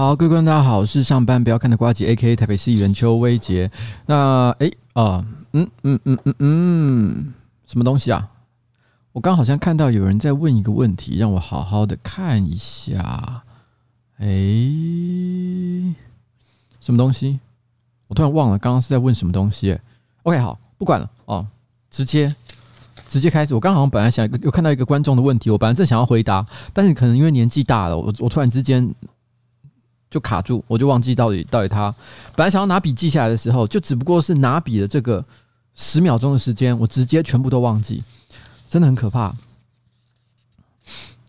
好，各位观众大家好，我是上班不要看的瓜吉，A.K.A. 台北市议员邱威杰。那哎啊，嗯嗯嗯嗯嗯，什么东西啊？我刚好像看到有人在问一个问题，让我好好的看一下。哎，什么东西？我突然忘了刚刚是在问什么东西。OK，好，不管了哦，直接直接开始。我刚好像本来想有看到一个观众的问题，我本来正想要回答，但是可能因为年纪大了，我我突然之间。就卡住，我就忘记到底到底他本来想要拿笔记下来的时候，就只不过是拿笔的这个十秒钟的时间，我直接全部都忘记，真的很可怕。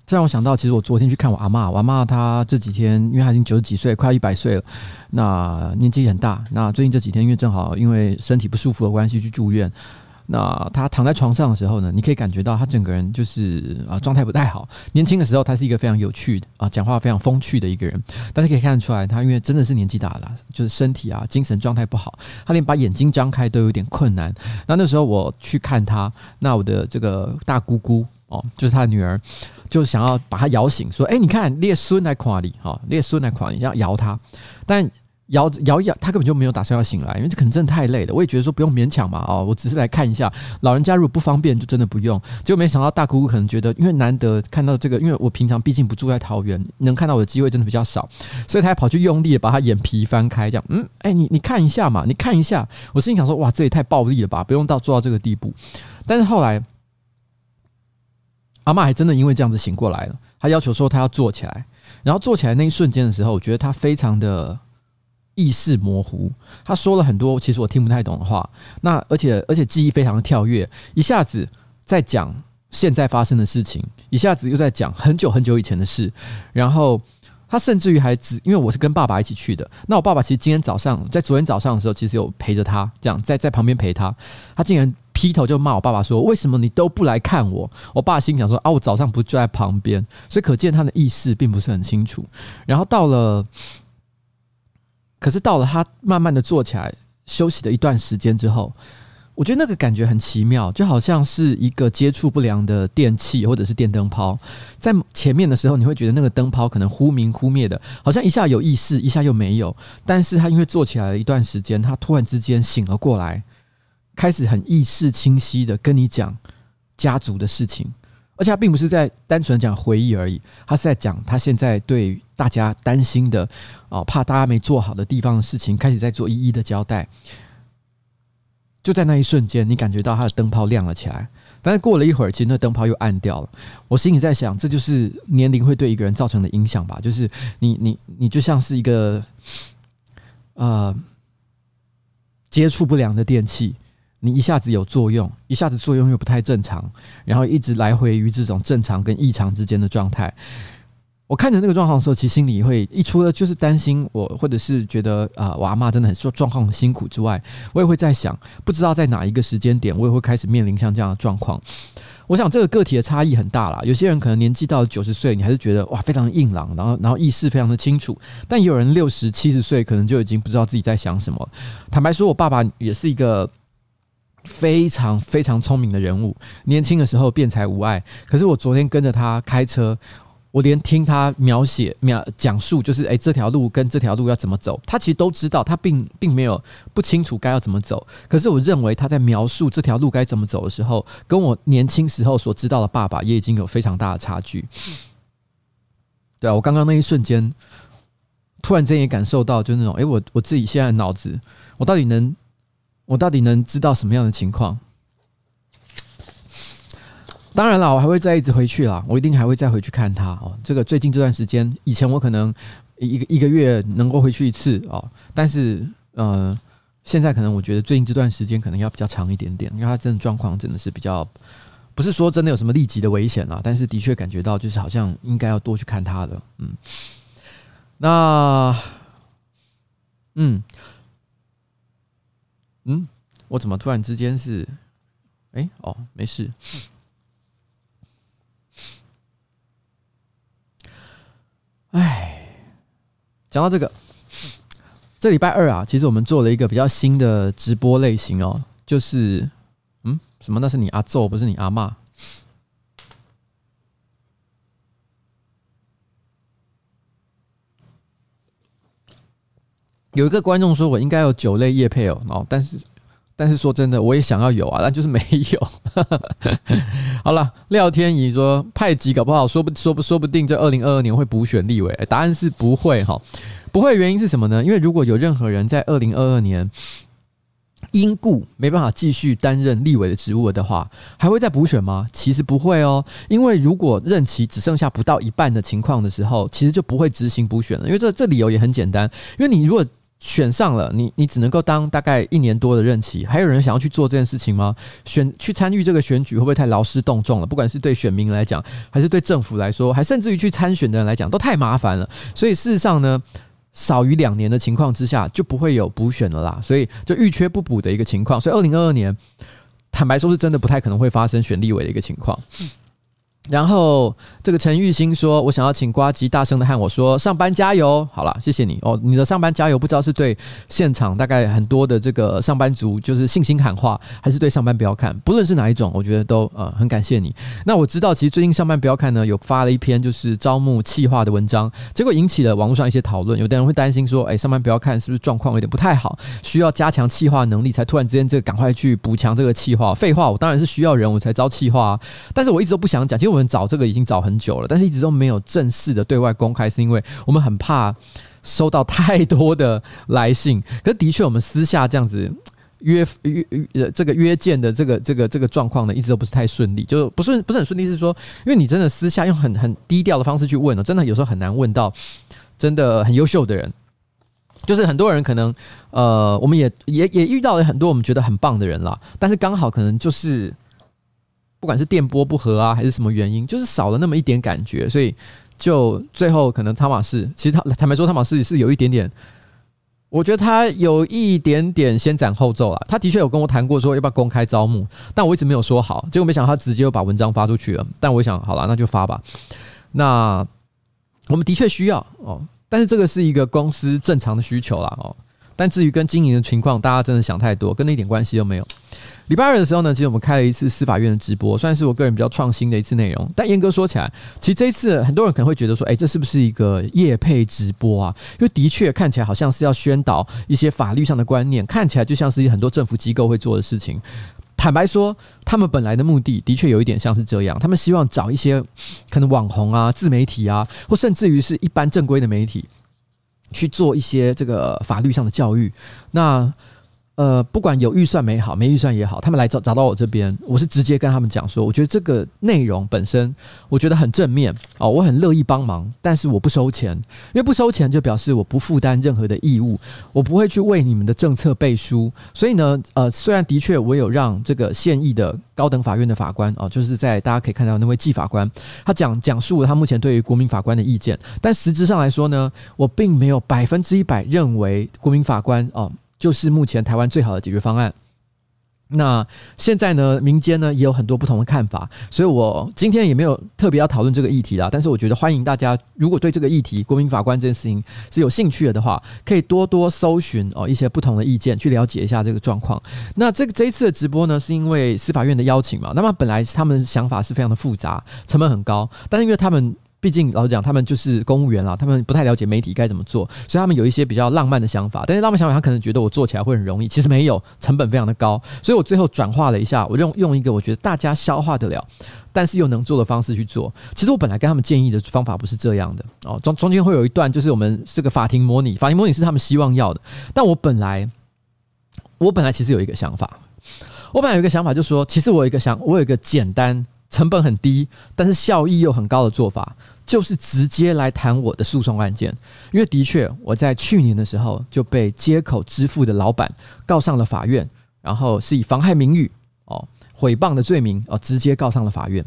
这让我想到，其实我昨天去看我阿嬷，我阿嬷她这几天，因为她已经九十几岁，快要一百岁了，那年纪很大。那最近这几天，因为正好因为身体不舒服的关系去住院。那他躺在床上的时候呢，你可以感觉到他整个人就是啊状态不太好。年轻的时候，他是一个非常有趣的啊，讲话非常风趣的一个人。但是可以看得出来，他因为真的是年纪大了，就是身体啊精神状态不好，他连把眼睛张开都有点困难。那那时候我去看他，那我的这个大姑姑哦，就是他的女儿，就想要把他摇醒，说：“哎，你看，列孙来夸你，哈，列孙来夸你，要摇他。”但摇摇摇，他根本就没有打算要醒来，因为这可能真的太累了。我也觉得说不用勉强嘛，哦，我只是来看一下老人家，如果不方便就真的不用。结果没想到大姑姑可能觉得，因为难得看到这个，因为我平常毕竟不住在桃园，能看到我的机会真的比较少，所以他还跑去用力的把他眼皮翻开，这样，嗯，哎，你你看一下嘛，你看一下。我心里想说，哇，这也太暴力了吧，不用到做到这个地步。但是后来，阿嬷还真的因为这样子醒过来了，她要求说她要坐起来，然后坐起来那一瞬间的时候，我觉得她非常的。意识模糊，他说了很多其实我听不太懂的话。那而且而且记忆非常的跳跃，一下子在讲现在发生的事情，一下子又在讲很久很久以前的事。然后他甚至于还只因为我是跟爸爸一起去的，那我爸爸其实今天早上在昨天早上的时候，其实有陪着他，这样在在旁边陪他。他竟然劈头就骂我爸爸说：“为什么你都不来看我？”我爸心想说：“啊，我早上不就在旁边？”所以可见他的意识并不是很清楚。然后到了。可是到了他慢慢的坐起来休息了一段时间之后，我觉得那个感觉很奇妙，就好像是一个接触不良的电器或者是电灯泡，在前面的时候你会觉得那个灯泡可能忽明忽灭的，好像一下有意识，一下又没有。但是他因为坐起来了一段时间，他突然之间醒了过来，开始很意识清晰的跟你讲家族的事情。而且他并不是在单纯讲回忆而已，他是在讲他现在对大家担心的哦，怕大家没做好的地方的事情，开始在做一一的交代。就在那一瞬间，你感觉到他的灯泡亮了起来，但是过了一会儿，其实那灯泡又暗掉了。我心里在想，这就是年龄会对一个人造成的影响吧？就是你你你就像是一个呃接触不良的电器。你一下子有作用，一下子作用又不太正常，然后一直来回于这种正常跟异常之间的状态。我看着那个状况的时候，其实心里会一除了就是担心我，或者是觉得啊、呃，我阿妈真的很说状况很辛苦之外，我也会在想，不知道在哪一个时间点，我也会开始面临像这样的状况。我想这个个体的差异很大啦，有些人可能年纪到九十岁，你还是觉得哇非常硬朗，然后然后意识非常的清楚，但也有人六十七十岁，可能就已经不知道自己在想什么。坦白说，我爸爸也是一个。非常非常聪明的人物，年轻的时候辩才无碍。可是我昨天跟着他开车，我连听他描写、描讲述，就是诶，这条路跟这条路要怎么走，他其实都知道，他并 并没有不清楚该要怎么走。可是我认为他在描述这条路该怎么走的时候，跟我年轻时候所知道的爸爸也已经有非常大的差距。对啊，我刚刚那一瞬间，突然间也感受到，就那种诶，我我自己现在的脑子，我到底能。我到底能知道什么样的情况？当然了，我还会再一直回去啦，我一定还会再回去看他哦。这个最近这段时间，以前我可能一个一个月能够回去一次哦，但是呃，现在可能我觉得最近这段时间可能要比较长一点点，因为他真的状况真的是比较，不是说真的有什么立即的危险啦，但是的确感觉到就是好像应该要多去看他的，嗯，那，嗯。嗯，我怎么突然之间是？哎、哦，没事。哎，讲到这个，这礼拜二啊，其实我们做了一个比较新的直播类型哦，就是嗯，什么？那是你阿揍，不是你阿骂。有一个观众说我应该有酒类业配哦，哦，但是但是说真的，我也想要有啊，但就是没有。好了，廖天怡说派吉搞不好说不说不说不定这二零二二年会补选立委，答案是不会哈，不会原因是什么呢？因为如果有任何人在二零二二年。因故没办法继续担任立委的职务的话，还会再补选吗？其实不会哦，因为如果任期只剩下不到一半的情况的时候，其实就不会执行补选了。因为这这理由也很简单，因为你如果选上了，你你只能够当大概一年多的任期，还有人想要去做这件事情吗？选去参与这个选举会不会太劳师动众了？不管是对选民来讲，还是对政府来说，还甚至于去参选的人来讲，都太麻烦了。所以事实上呢，少于两年的情况之下，就不会有补选了啦，所以就预缺不补的一个情况。所以二零二二年，坦白说是真的不太可能会发生选立委的一个情况。然后这个陈玉兴说：“我想要请呱吉大声的和我说，上班加油。”好了，谢谢你哦。你的上班加油，不知道是对现场大概很多的这个上班族就是信心喊话，还是对上班不要看？不论是哪一种，我觉得都呃很感谢你。那我知道，其实最近上班不要看呢，有发了一篇就是招募企划的文章，结果引起了网络上一些讨论。有的人会担心说：“哎，上班不要看，是不是状况有点不太好？需要加强企划能力，才突然之间这个赶快去补强这个企划？”废话，我当然是需要人，我才招企划啊。但是我一直都不想讲，其实我们找这个已经找很久了，但是一直都没有正式的对外公开，是因为我们很怕收到太多的来信。可是的确，我们私下这样子约约约这个约见的这个这个这个状况呢，一直都不是太顺利，就不是不是很顺利。是说，因为你真的私下用很很低调的方式去问了，真的有时候很难问到真的很优秀的人。就是很多人可能呃，我们也也也遇到了很多我们觉得很棒的人啦，但是刚好可能就是。不管是电波不合啊，还是什么原因，就是少了那么一点感觉，所以就最后可能汤马士，其实他坦白说，汤马士是有一点点，我觉得他有一点点先斩后奏啊。他的确有跟我谈过说要不要公开招募，但我一直没有说好，结果没想到他直接又把文章发出去了。但我想好了，那就发吧。那我们的确需要哦，但是这个是一个公司正常的需求啦哦。但至于跟经营的情况，大家真的想太多，跟那一点关系都没有。礼拜二的时候呢，其实我们开了一次司法院的直播，算是我个人比较创新的一次内容。但严格说起来，其实这一次很多人可能会觉得说，哎，这是不是一个业配直播啊？因为的确看起来好像是要宣导一些法律上的观念，看起来就像是很多政府机构会做的事情。坦白说，他们本来的目的的确有一点像是这样，他们希望找一些可能网红啊、自媒体啊，或甚至于是一般正规的媒体去做一些这个法律上的教育。那呃，不管有预算没好，没预算也好，他们来找找到我这边，我是直接跟他们讲说，我觉得这个内容本身我觉得很正面哦，我很乐意帮忙，但是我不收钱，因为不收钱就表示我不负担任何的义务，我不会去为你们的政策背书。所以呢，呃，虽然的确我有让这个现役的高等法院的法官啊，就是在大家可以看到那位季法官，他讲讲述了他目前对于国民法官的意见，但实质上来说呢，我并没有百分之一百认为国民法官哦。就是目前台湾最好的解决方案。那现在呢，民间呢也有很多不同的看法，所以我今天也没有特别要讨论这个议题啦。但是我觉得欢迎大家，如果对这个议题、国民法官这件事情是有兴趣的话，可以多多搜寻哦一些不同的意见，去了解一下这个状况。那这个这一次的直播呢，是因为司法院的邀请嘛。那么本来他们想法是非常的复杂，成本很高，但是因为他们。毕竟老实讲，他们就是公务员啦，他们不太了解媒体该怎么做，所以他们有一些比较浪漫的想法。但是浪漫想法，他可能觉得我做起来会很容易，其实没有，成本非常的高。所以我最后转化了一下，我用用一个我觉得大家消化得了，但是又能做的方式去做。其实我本来跟他们建议的方法不是这样的哦，中中间会有一段就是我们这个法庭模拟，法庭模拟是他们希望要的。但我本来我本来其实有一个想法，我本来有一个想法，就是说，其实我有一个想，我有一个简单。成本很低，但是效益又很高的做法，就是直接来谈我的诉讼案件。因为的确，我在去年的时候就被街口支付的老板告上了法院，然后是以妨害名誉、哦诽谤的罪名哦，直接告上了法院。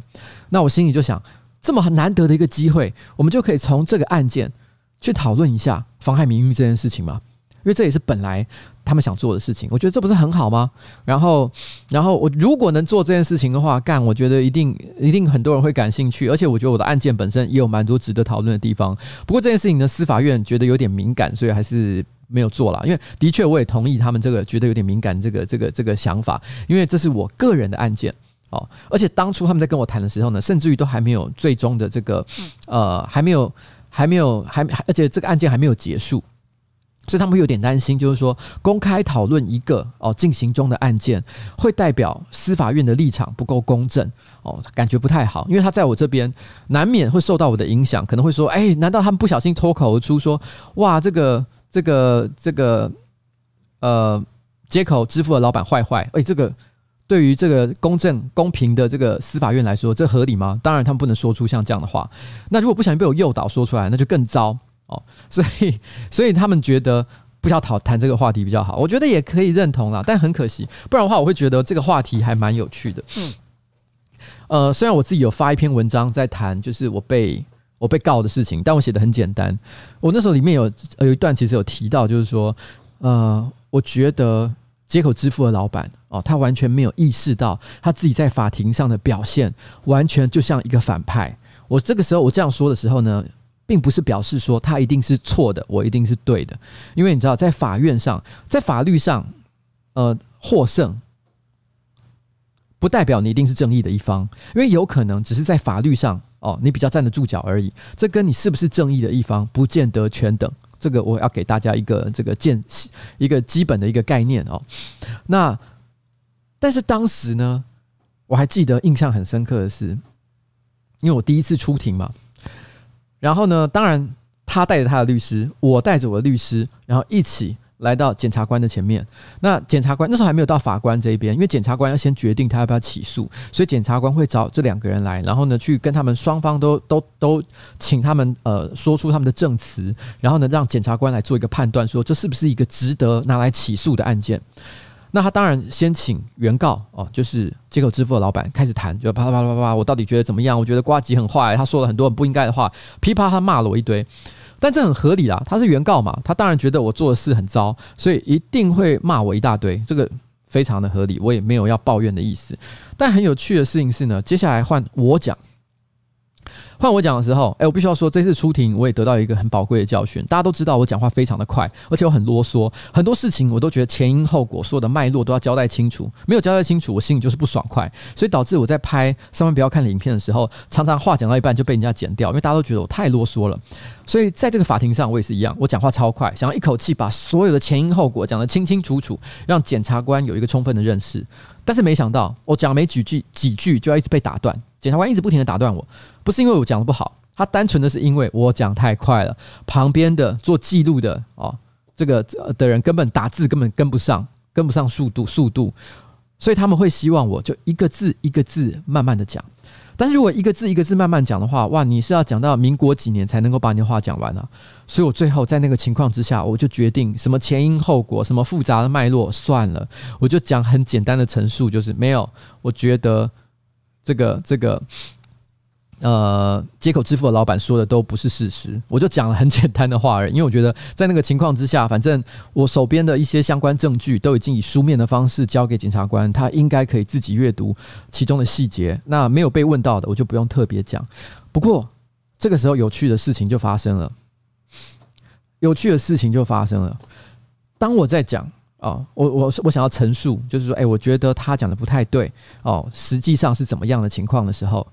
那我心里就想，这么很难得的一个机会，我们就可以从这个案件去讨论一下妨害名誉这件事情吗？因为这也是本来。他们想做的事情，我觉得这不是很好吗？然后，然后我如果能做这件事情的话，干，我觉得一定一定很多人会感兴趣，而且我觉得我的案件本身也有蛮多值得讨论的地方。不过这件事情呢，司法院觉得有点敏感，所以还是没有做了。因为的确我也同意他们这个觉得有点敏感这个这个这个想法，因为这是我个人的案件哦。而且当初他们在跟我谈的时候呢，甚至于都还没有最终的这个呃，还没有还没有还而且这个案件还没有结束。所以他们会有点担心，就是说公开讨论一个哦进行中的案件，会代表司法院的立场不够公正哦，感觉不太好。因为他在我这边难免会受到我的影响，可能会说：哎，难道他们不小心脱口而出说，哇，这个这个这个呃，街口支付的老板坏坏？哎，这个对于这个公正公平的这个司法院来说，这合理吗？当然，他们不能说出像这样的话。那如果不小心被我诱导说出来，那就更糟。哦，所以所以他们觉得不要讨谈这个话题比较好，我觉得也可以认同啦，但很可惜，不然的话我会觉得这个话题还蛮有趣的。嗯，呃，虽然我自己有发一篇文章在谈，就是我被我被告的事情，但我写的很简单。我那时候里面有有一段其实有提到，就是说，呃，我觉得接口支付的老板哦，他完全没有意识到他自己在法庭上的表现，完全就像一个反派。我这个时候我这样说的时候呢，并不是表示说他一定是错的，我一定是对的，因为你知道，在法院上，在法律上，呃，获胜不代表你一定是正义的一方，因为有可能只是在法律上哦，你比较站得住脚而已，这跟你是不是正义的一方不见得全等。这个我要给大家一个这个见一个基本的一个概念哦。那但是当时呢，我还记得印象很深刻的是，因为我第一次出庭嘛。然后呢，当然，他带着他的律师，我带着我的律师，然后一起来到检察官的前面。那检察官那时候还没有到法官这一边，因为检察官要先决定他要不要起诉，所以检察官会找这两个人来，然后呢，去跟他们双方都 都都请他们呃说出他们的证词，然后呢，让检察官来做一个判断，说这是不是一个值得拿来起诉的案件。那他当然先请原告哦，就是接口支付的老板开始谈，就啪啪啪啪啪，我到底觉得怎么样？我觉得瓜吉很坏，他说了很多很不应该的话，噼啪他骂了我一堆，但这很合理啦，他是原告嘛，他当然觉得我做的事很糟，所以一定会骂我一大堆，这个非常的合理，我也没有要抱怨的意思。但很有趣的事情是呢，接下来换我讲。换我讲的时候，哎、我必须要说，这次出庭我也得到一个很宝贵的教训。大家都知道我讲话非常的快，而且我很啰嗦，很多事情我都觉得前因后果、所有的脉络都要交代清楚。没有交代清楚，我心里就是不爽快，所以导致我在拍上面不要看影片的时候，常常话讲到一半就被人家剪掉，因为大家都觉得我太啰嗦了。所以在这个法庭上，我也是一样，我讲话超快，想要一口气把所有的前因后果讲得清清楚楚，让检察官有一个充分的认识。但是没想到，我讲没几句几句就要一直被打断，检察官一直不停的打断我，不是因为我讲的不好，他单纯的是因为我讲太快了，旁边的做记录的哦，这个的人根本打字根本跟不上，跟不上速度速度，所以他们会希望我就一个字一个字慢慢的讲。但是如果一个字一个字慢慢讲的话，哇，你是要讲到民国几年才能够把你的话讲完啊？所以我最后在那个情况之下，我就决定什么前因后果，什么复杂的脉络算了，我就讲很简单的陈述，就是没有。我觉得这个这个。呃，接口支付的老板说的都不是事实，我就讲了很简单的话而已。因为我觉得在那个情况之下，反正我手边的一些相关证据都已经以书面的方式交给检察官，他应该可以自己阅读其中的细节。那没有被问到的，我就不用特别讲。不过这个时候有趣的事情就发生了，有趣的事情就发生了。当我在讲啊，我我我想要陈述，就是说，哎，我觉得他讲的不太对哦，实际上是怎么样的情况的时候。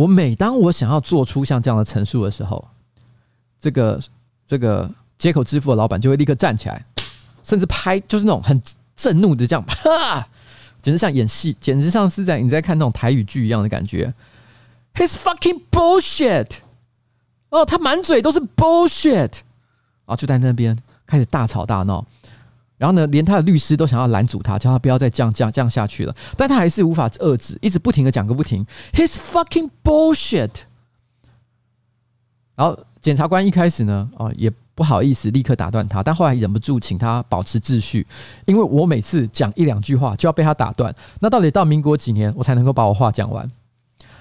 我每当我想要做出像这样的陈述的时候，这个这个街口支付的老板就会立刻站起来，甚至拍，就是那种很震怒的这样，哈，简直像演戏，简直像是在你在看那种台语剧一样的感觉。He's fucking bullshit！哦，他满嘴都是 bullshit，啊，就在那边开始大吵大闹。然后呢，连他的律师都想要拦阻他，叫他不要再这样这样这样下去了。但他还是无法遏制，一直不停的讲个不停。He's fucking bullshit。然后检察官一开始呢，哦，也不好意思立刻打断他，但后来忍不住请他保持秩序，因为我每次讲一两句话就要被他打断。那到底到民国几年我才能够把我话讲完？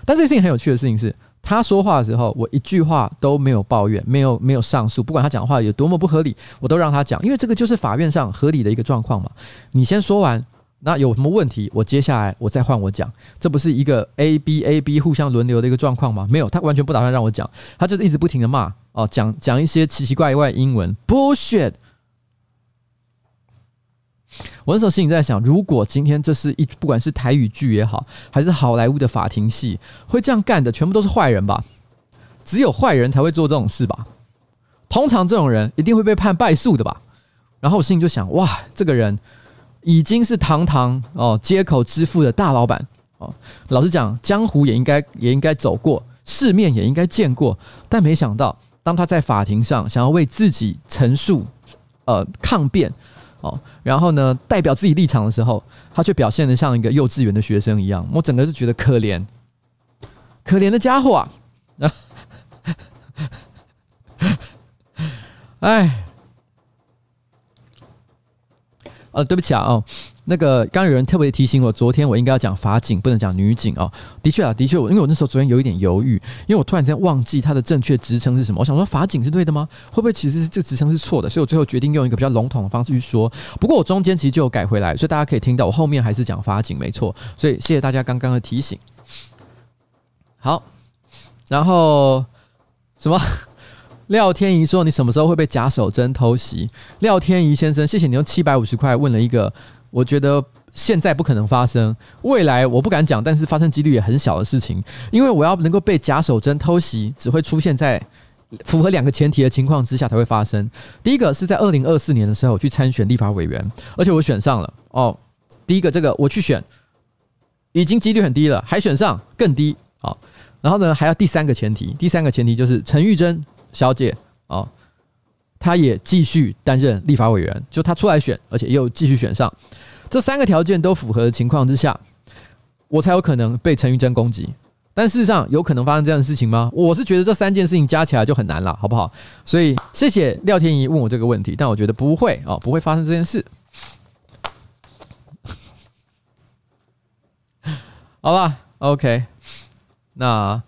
但这个事情很有趣的事情是。他说话的时候，我一句话都没有抱怨，没有没有上诉，不管他讲话有多么不合理，我都让他讲，因为这个就是法院上合理的一个状况嘛。你先说完，那有什么问题，我接下来我再换我讲，这不是一个 A B A B 互相轮流的一个状况吗？没有，他完全不打算让我讲，他就一直不停的骂哦，讲讲一些奇奇怪怪英文，bullshit。我那时候心里在想，如果今天这是一不管是台语剧也好，还是好莱坞的法庭戏，会这样干的全部都是坏人吧？只有坏人才会做这种事吧？通常这种人一定会被判败诉的吧？然后我心里就想，哇，这个人已经是堂堂哦街口支付的大老板哦。老实讲，江湖也应该也应该走过，世面也应该见过，但没想到，当他在法庭上想要为自己陈述、呃抗辩哦，然后呢代表自己立场的时候，他却表现的像一个幼稚园的学生一样，我整个是觉得可怜，可怜的家伙啊！哎。呃，对不起啊，哦，那个刚有人特别提醒我，昨天我应该要讲法警，不能讲女警哦。的确啊，的确，我因为我那时候昨天有一点犹豫，因为我突然间忘记它的正确职称是什么。我想说法警是对的吗？会不会其实是这个职称是错的？所以我最后决定用一个比较笼统的方式去说。不过我中间其实就有改回来，所以大家可以听到我后面还是讲法警没错。所以谢谢大家刚刚的提醒。好，然后什么？廖天怡说：“你什么时候会被假手针偷袭？”廖天怡先生，谢谢你用七百五十块问了一个我觉得现在不可能发生，未来我不敢讲，但是发生几率也很小的事情。因为我要能够被假手真偷袭，只会出现在符合两个前提的情况之下才会发生。第一个是在二零二四年的时候去参选立法委员，而且我选上了哦。第一个这个我去选，已经几率很低了，还选上更低啊。然后呢，还要第三个前提，第三个前提就是陈玉珍。小姐哦，他也继续担任立法委员，就他出来选，而且又继续选上，这三个条件都符合的情况之下，我才有可能被陈玉珍攻击。但事实上，有可能发生这样的事情吗？我是觉得这三件事情加起来就很难了，好不好？所以谢谢廖天怡问我这个问题，但我觉得不会哦，不会发生这件事。好吧，OK，那。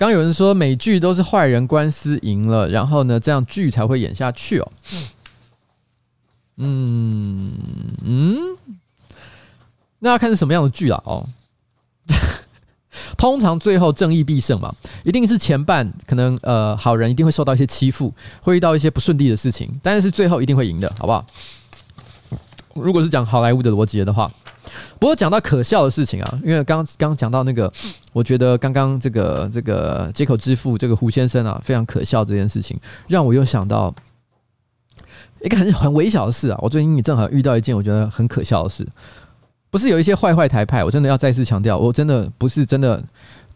刚有人说美剧都是坏人官司赢了，然后呢，这样剧才会演下去哦。嗯嗯，那要看是什么样的剧了哦。通常最后正义必胜嘛，一定是前半可能呃好人一定会受到一些欺负，会遇到一些不顺利的事情，但是最后一定会赢的，好不好？如果是讲好莱坞的逻辑的话。不过讲到可笑的事情啊，因为刚刚讲到那个，我觉得刚刚这个这个街口支付这个胡先生啊，非常可笑这件事情，让我又想到一个很很微小的事啊。我最近也正好遇到一件我觉得很可笑的事，不是有一些坏坏台派，我真的要再次强调，我真的不是真的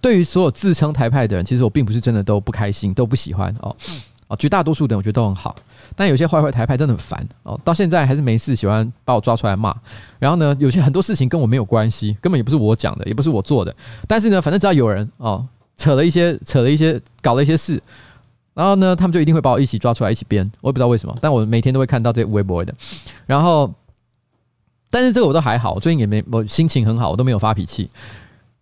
对于所有自称台派的人，其实我并不是真的都不开心，都不喜欢哦。啊，绝大多数的人我觉得都很好，但有些坏坏台派真的很烦哦，到现在还是没事喜欢把我抓出来骂。然后呢，有些很多事情跟我没有关系，根本也不是我讲的，也不是我做的。但是呢，反正只要有人哦扯了一些、扯了一些、搞了一些事，然后呢，他们就一定会把我一起抓出来一起编。我也不知道为什么，但我每天都会看到这些微博的。然后，但是这个我都还好，我最近也没我心情很好，我都没有发脾气。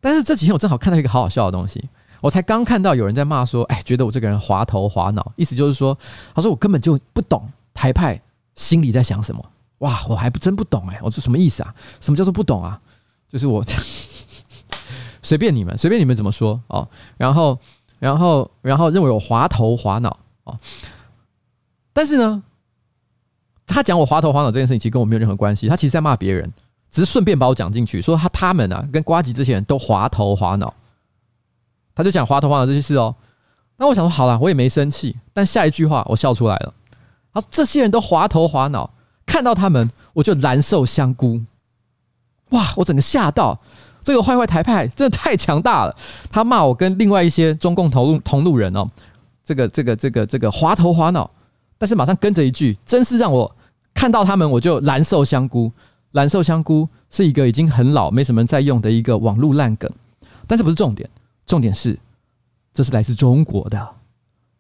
但是这几天我正好看到一个好好笑的东西。我才刚看到有人在骂说：“哎，觉得我这个人滑头滑脑，意思就是说，他说我根本就不懂台派心里在想什么。哇，我还真不懂哎，我说什么意思啊？什么叫做不懂啊？就是我 随便你们，随便你们怎么说哦。然后，然后，然后认为我滑头滑脑哦。但是呢，他讲我滑头滑脑这件事情，其实跟我没有任何关系。他其实在骂别人，只是顺便把我讲进去，说他他们啊，跟瓜吉这些人都滑头滑脑。”他就讲滑头滑脑这些事哦，那我想说好了，我也没生气，但下一句话我笑出来了。他说这些人都滑头滑脑，看到他们我就蓝瘦香菇。哇，我整个吓到，这个坏坏台派真的太强大了。他骂我跟另外一些中共同路同路人哦，这个这个这个这个滑头滑脑，但是马上跟着一句，真是让我看到他们我就蓝瘦香菇。蓝瘦香菇是一个已经很老没什么人在用的一个网络烂梗，但是不是重点。重点是，这是来自中国的，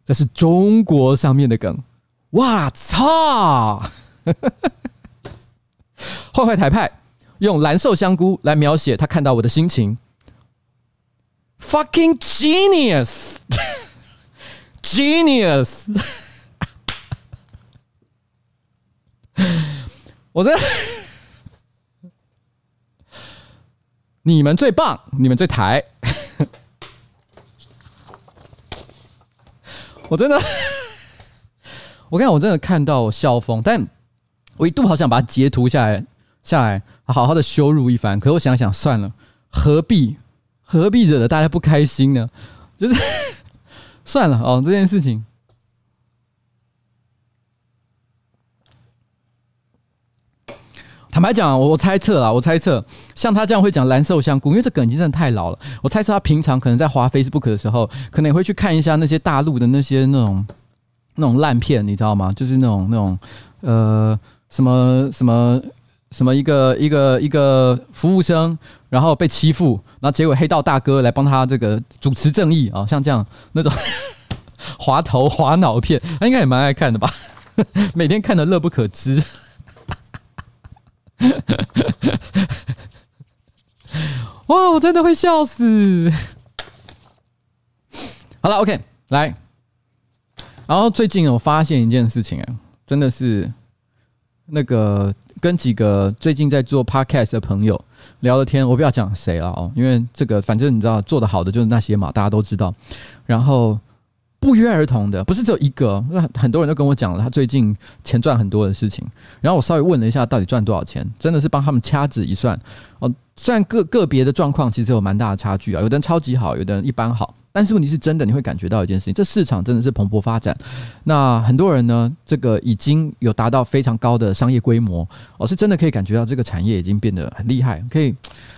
这是中国上面的梗。哇操！坏坏台派用蓝瘦香菇来描写他看到我的心情。Fucking genius，genius！我在，你们最棒，你们最台。我真的，我跟你讲，我真的看到笑疯，但我一度好想把它截图下来，下来好好的羞辱一番。可是我想想算了，何必何必惹得大家不开心呢？就是 算了哦，这件事情坦白讲，我我猜测啦，我猜测像他这样会讲蓝瘦香菇，因为这梗已经真的太老了。我猜测他平常可能在滑 Facebook 的时候，可能也会去看一下那些大陆的那些那种那种烂片，你知道吗？就是那种那种呃什么什么什么一个一个一个服务生，然后被欺负，然后结果黑道大哥来帮他这个主持正义啊，像这样那种 滑头滑脑片，他应该也蛮爱看的吧？每天看的乐不可支。哇！我真的会笑死。好了，OK，来。然后最近我发现一件事情啊，真的是那个跟几个最近在做 Podcast 的朋友聊了天，我不要讲谁了哦，因为这个反正你知道做的好的就是那些嘛，大家都知道。然后。不约而同的，不是只有一个，那很多人都跟我讲了，他最近钱赚很多的事情。然后我稍微问了一下，到底赚多少钱？真的是帮他们掐指一算哦。虽然个个别的状况其实有蛮大的差距啊，有的人超级好，有的人一般好。但是问题是真的，你会感觉到一件事情，这市场真的是蓬勃发展。那很多人呢，这个已经有达到非常高的商业规模，哦，是真的可以感觉到这个产业已经变得很厉害，可以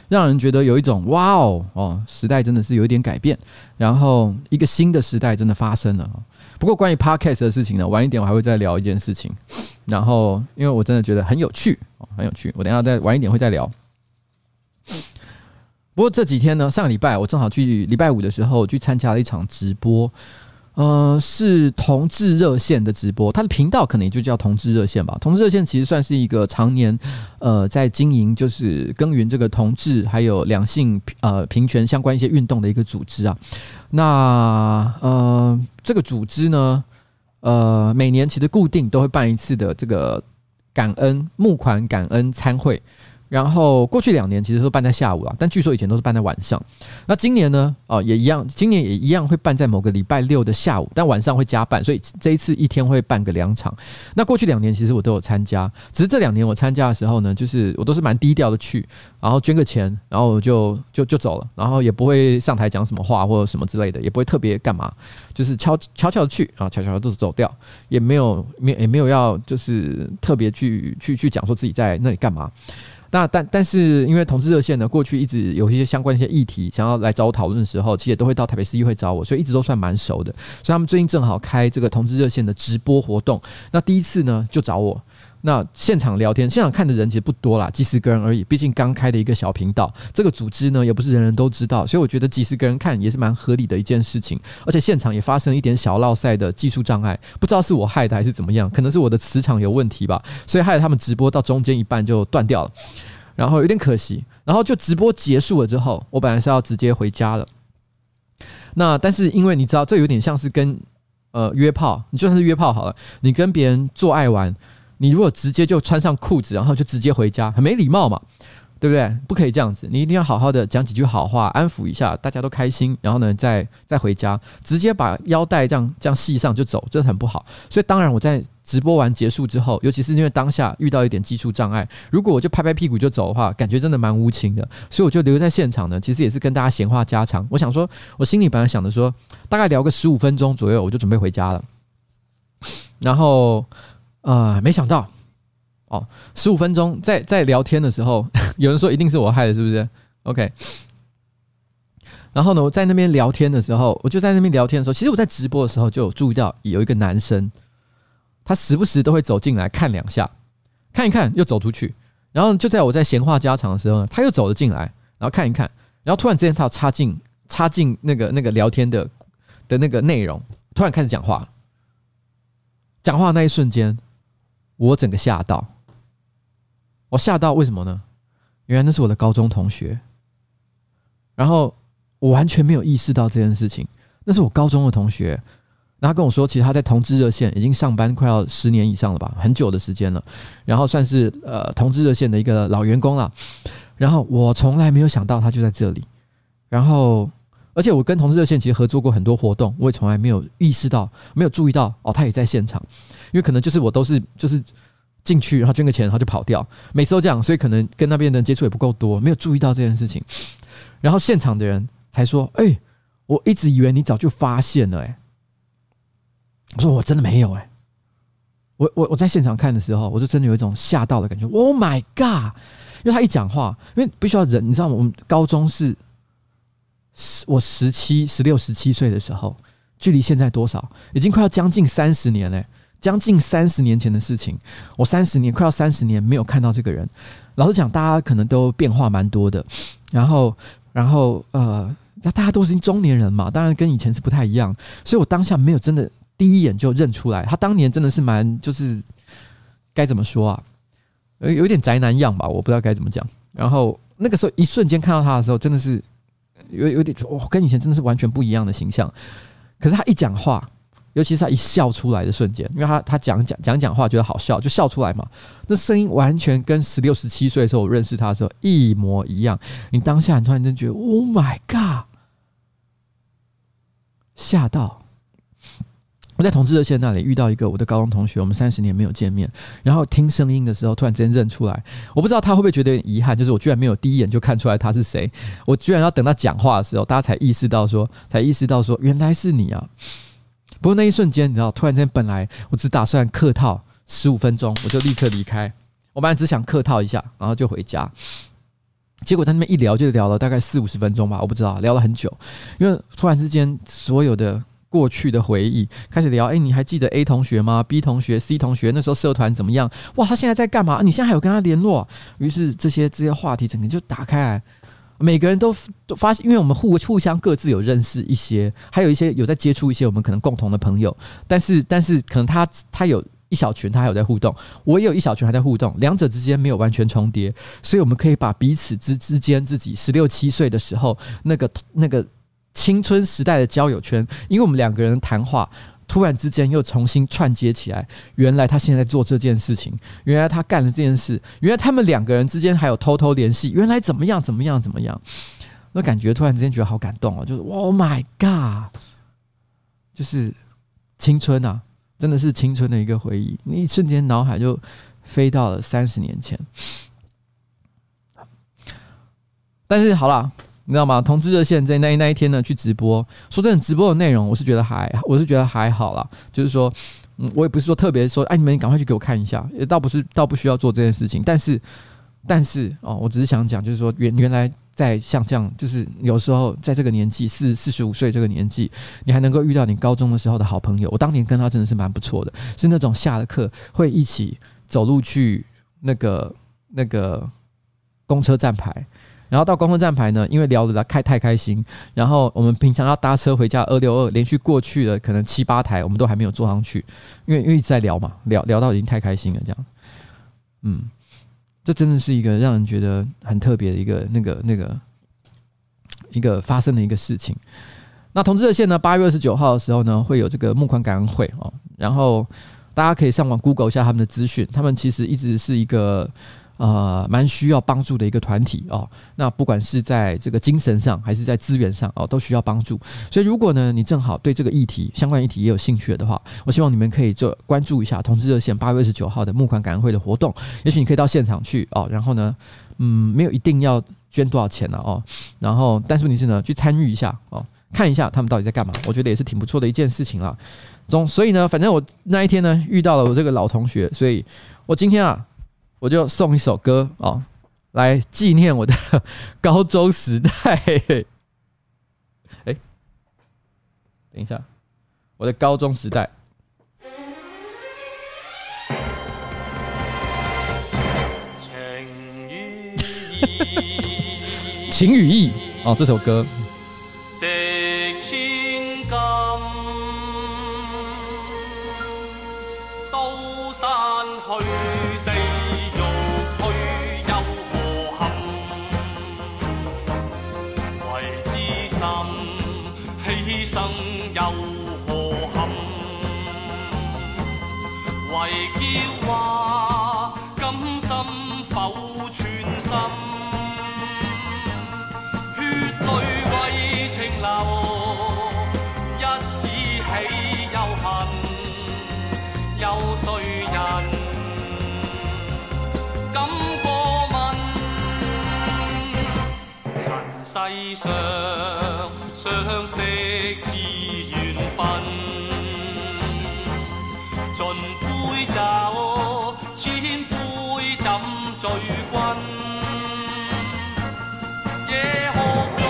让人觉得有一种哇哦哦，时代真的是有一点改变，然后一个新的时代真的发生了。不过关于 Podcast 的事情呢，晚一点我还会再聊一件事情。然后因为我真的觉得很有趣，很有趣，我等下再晚一点会再聊。不过这几天呢，上个礼拜我正好去礼拜五的时候去参加了一场直播，呃，是同志热线的直播，它的频道可能也就叫同志热线吧。同志热线其实算是一个常年呃在经营，就是耕耘这个同志还有两性呃平权相关一些运动的一个组织啊。那呃这个组织呢，呃每年其实固定都会办一次的这个感恩募款感恩餐会。然后过去两年其实都办在下午啊，但据说以前都是办在晚上。那今年呢？哦，也一样，今年也一样会办在某个礼拜六的下午，但晚上会加办，所以这一次一天会办个两场。那过去两年其实我都有参加，只是这两年我参加的时候呢，就是我都是蛮低调的去，然后捐个钱，然后就就就走了，然后也不会上台讲什么话或者什么之类的，也不会特别干嘛，就是悄悄悄的去啊，悄悄的都走掉，也没有没也没有要就是特别去去去讲说自己在那里干嘛。那但但是因为同志热线呢，过去一直有一些相关一些议题想要来找我讨论的时候，其实也都会到台北市议会找我，所以一直都算蛮熟的。所以他们最近正好开这个同志热线的直播活动，那第一次呢就找我，那现场聊天，现场看的人其实不多啦，几十个人而已。毕竟刚开的一个小频道，这个组织呢也不是人人都知道，所以我觉得几十个人看也是蛮合理的一件事情。而且现场也发生了一点小落赛的技术障碍，不知道是我害的还是怎么样，可能是我的磁场有问题吧，所以害得他们直播到中间一半就断掉了。然后有点可惜，然后就直播结束了之后，我本来是要直接回家了。那但是因为你知道，这有点像是跟呃约炮，你就算是约炮好了，你跟别人做爱玩，你如果直接就穿上裤子，然后就直接回家，很没礼貌嘛。对不对？不可以这样子，你一定要好好的讲几句好话，安抚一下，大家都开心，然后呢，再再回家，直接把腰带这样这样系上就走，这很不好。所以当然我在直播完结束之后，尤其是因为当下遇到一点技术障碍，如果我就拍拍屁股就走的话，感觉真的蛮无情的。所以我就留在现场呢，其实也是跟大家闲话家常。我想说，我心里本来想的说，大概聊个十五分钟左右，我就准备回家了。然后呃，没想到。哦，十五分钟在在聊天的时候，有人说一定是我害的，是不是？OK。然后呢，我在那边聊天的时候，我就在那边聊天的时候，其实我在直播的时候就有注意到有一个男生，他时不时都会走进来看两下，看一看又走出去。然后就在我在闲话家常的时候呢，他又走了进来，然后看一看，然后突然之间他要插进插进那个那个聊天的的那个内容，突然开始讲话。讲话那一瞬间，我整个吓到。我吓到，为什么呢？原来那是我的高中同学，然后我完全没有意识到这件事情。那是我高中的同学，然后他跟我说，其实他在同志热线已经上班快要十年以上了吧，很久的时间了，然后算是呃同志热线的一个老员工了。然后我从来没有想到他就在这里，然后而且我跟同志热线其实合作过很多活动，我也从来没有意识到，没有注意到哦，他也在现场，因为可能就是我都是就是。进去，然后捐个钱，然后就跑掉。每次都这样，所以可能跟那边的人接触也不够多，没有注意到这件事情。然后现场的人才说：“哎、我一直以为你早就发现了。”哎，我说我真的没有哎。我我我在现场看的时候，我就真的有一种吓到的感觉。Oh my god！因为他一讲话，因为必须要忍，你知道吗？我们高中是十我十七、十六、十七岁的时候，距离现在多少？已经快要将近三十年嘞，将近三十年前的事情。我三十年，快要三十年没有看到这个人。老实讲，大家可能都变化蛮多的。然后，然后呃，那大家都是中年人嘛，当然跟以前是不太一样。所以我当下没有真的第一眼就认出来，他当年真的是蛮就是该怎么说啊？有有点宅男样吧，我不知道该怎么讲。然后那个时候一瞬间看到他的时候，真的是有有点哇，跟以前真的是完全不一样的形象。可是他一讲话，尤其是他一笑出来的瞬间，因为他他讲讲讲讲话觉得好笑，就笑出来嘛。那声音完全跟十六十七岁的时候我认识他的时候一模一样。你当下你突然间觉得，Oh my God，吓到。我在同志热线那里遇到一个我的高中同学，我们三十年没有见面，然后听声音的时候突然之间认出来，我不知道他会不会觉得有点遗憾，就是我居然没有第一眼就看出来他是谁，我居然要等他讲话的时候，大家才意识到说，才意识到说原来是你啊！不过那一瞬间，你知道，突然间本来我只打算客套十五分钟，我就立刻离开，我本来只想客套一下，然后就回家，结果在那边一聊就聊了大概四五十分钟吧，我不知道聊了很久，因为突然之间所有的。过去的回忆开始聊，哎，你还记得 A 同学吗？B 同学、C 同学那时候社团怎么样？哇，他现在在干嘛？你现在还有跟他联络？于是这些这些话题整个就打开来，每个人都都发现，因为我们互互相各自有认识一些，还有一些有在接触一些我们可能共同的朋友，但是但是可能他他有一小群他还有在互动，我也有一小群还在互动，两者之间没有完全重叠，所以我们可以把彼此之之间自己十六七岁的时候那个那个。青春时代的交友圈，因为我们两个人谈话突然之间又重新串接起来。原来他现在做这件事情，原来他干了这件事，原来他们两个人之间还有偷偷联系。原来怎么样？怎么样？怎么样？那感觉突然之间觉得好感动哦，就是 Oh my God，就是青春啊，真的是青春的一个回忆。那一瞬间脑海就飞到了三十年前。但是好了。你知道吗？同志热线在那一那一天呢，去直播。说真的，直播的内容我是觉得还，我是觉得还好啦。就是说，嗯，我也不是说特别说，哎，你们赶快去给我看一下，也倒不是，倒不需要做这件事情。但是，但是哦，我只是想讲，就是说，原原来在像这样，就是有时候在这个年纪，四四十五岁这个年纪，你还能够遇到你高中的时候的好朋友。我当年跟他真的是蛮不错的，是那种下了课会一起走路去那个那个公车站牌。然后到公车站牌呢，因为聊得他开太开心，然后我们平常要搭车回家二六二，连续过去了可能七八台，我们都还没有坐上去，因为因为一直在聊嘛，聊聊到已经太开心了，这样，嗯，这真的是一个让人觉得很特别的一个那个那个一个发生的一个事情。那同志热线呢，八月二十九号的时候呢，会有这个募款感恩会哦，然后大家可以上网 Google 一下他们的资讯，他们其实一直是一个。呃，蛮需要帮助的一个团体哦。那不管是在这个精神上，还是在资源上哦，都需要帮助。所以，如果呢，你正好对这个议题、相关议题也有兴趣的话，我希望你们可以做关注一下同志热线八月二十九号的募款感恩会的活动。也许你可以到现场去哦。然后呢，嗯，没有一定要捐多少钱了哦。然后，但是问题是呢，去参与一下哦，看一下他们到底在干嘛。我觉得也是挺不错的一件事情啦。总所以呢，反正我那一天呢，遇到了我这个老同学，所以我今天啊。我就送一首歌哦，来纪念我的高中时代。哎，等一下，我的高中时代。情与义，情与义哦，这首歌。为骄华，甘心否全心？血泪为情流，一时起又恨，有谁人敢过问？尘世上。相识尽杯酒，千杯怎醉君？夜哭逐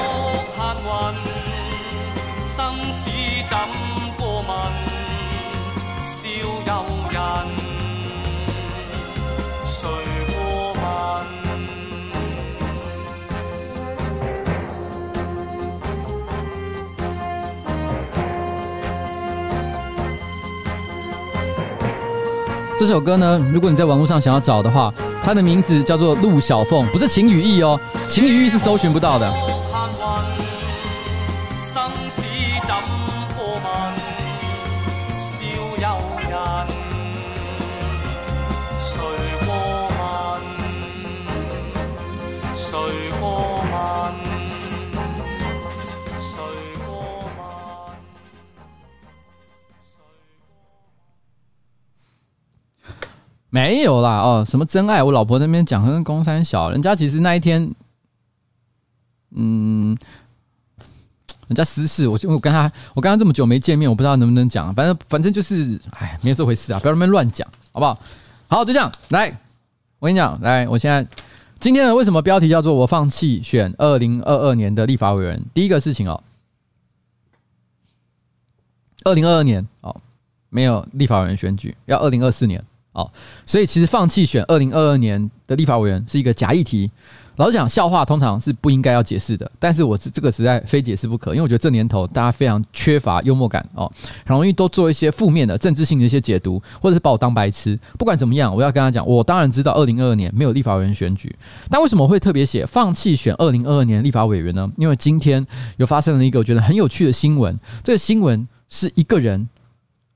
客云，生死怎过问？笑游人，这首歌呢，如果你在网络上想要找的话，它的名字叫做《陆小凤》，不是情与义哦，情与义是搜寻不到的。没有啦，哦，什么真爱？我老婆那边讲跟公三小，人家其实那一天，嗯，人家私事，我就我跟他，我跟他这么久没见面，我不知道能不能讲，反正反正就是，哎，没有这回事啊，不要那么乱讲，好不好？好，就这样，来，我跟你讲，来，我现在今天的，为什么标题叫做我放弃选二零二二年的立法委员？第一个事情哦，二零二二年哦，没有立法委员选举，要二零二四年。哦，所以其实放弃选二零二二年的立法委员是一个假议题。老实讲，笑话通常是不应该要解释的，但是我这个实在非解释不可，因为我觉得这年头大家非常缺乏幽默感哦，很容易都做一些负面的政治性的一些解读，或者是把我当白痴。不管怎么样，我要跟他讲，我当然知道二零二二年没有立法委员选举，但为什么会特别写放弃选二零二二年立法委员呢？因为今天又发生了一个我觉得很有趣的新闻，这个新闻是一个人。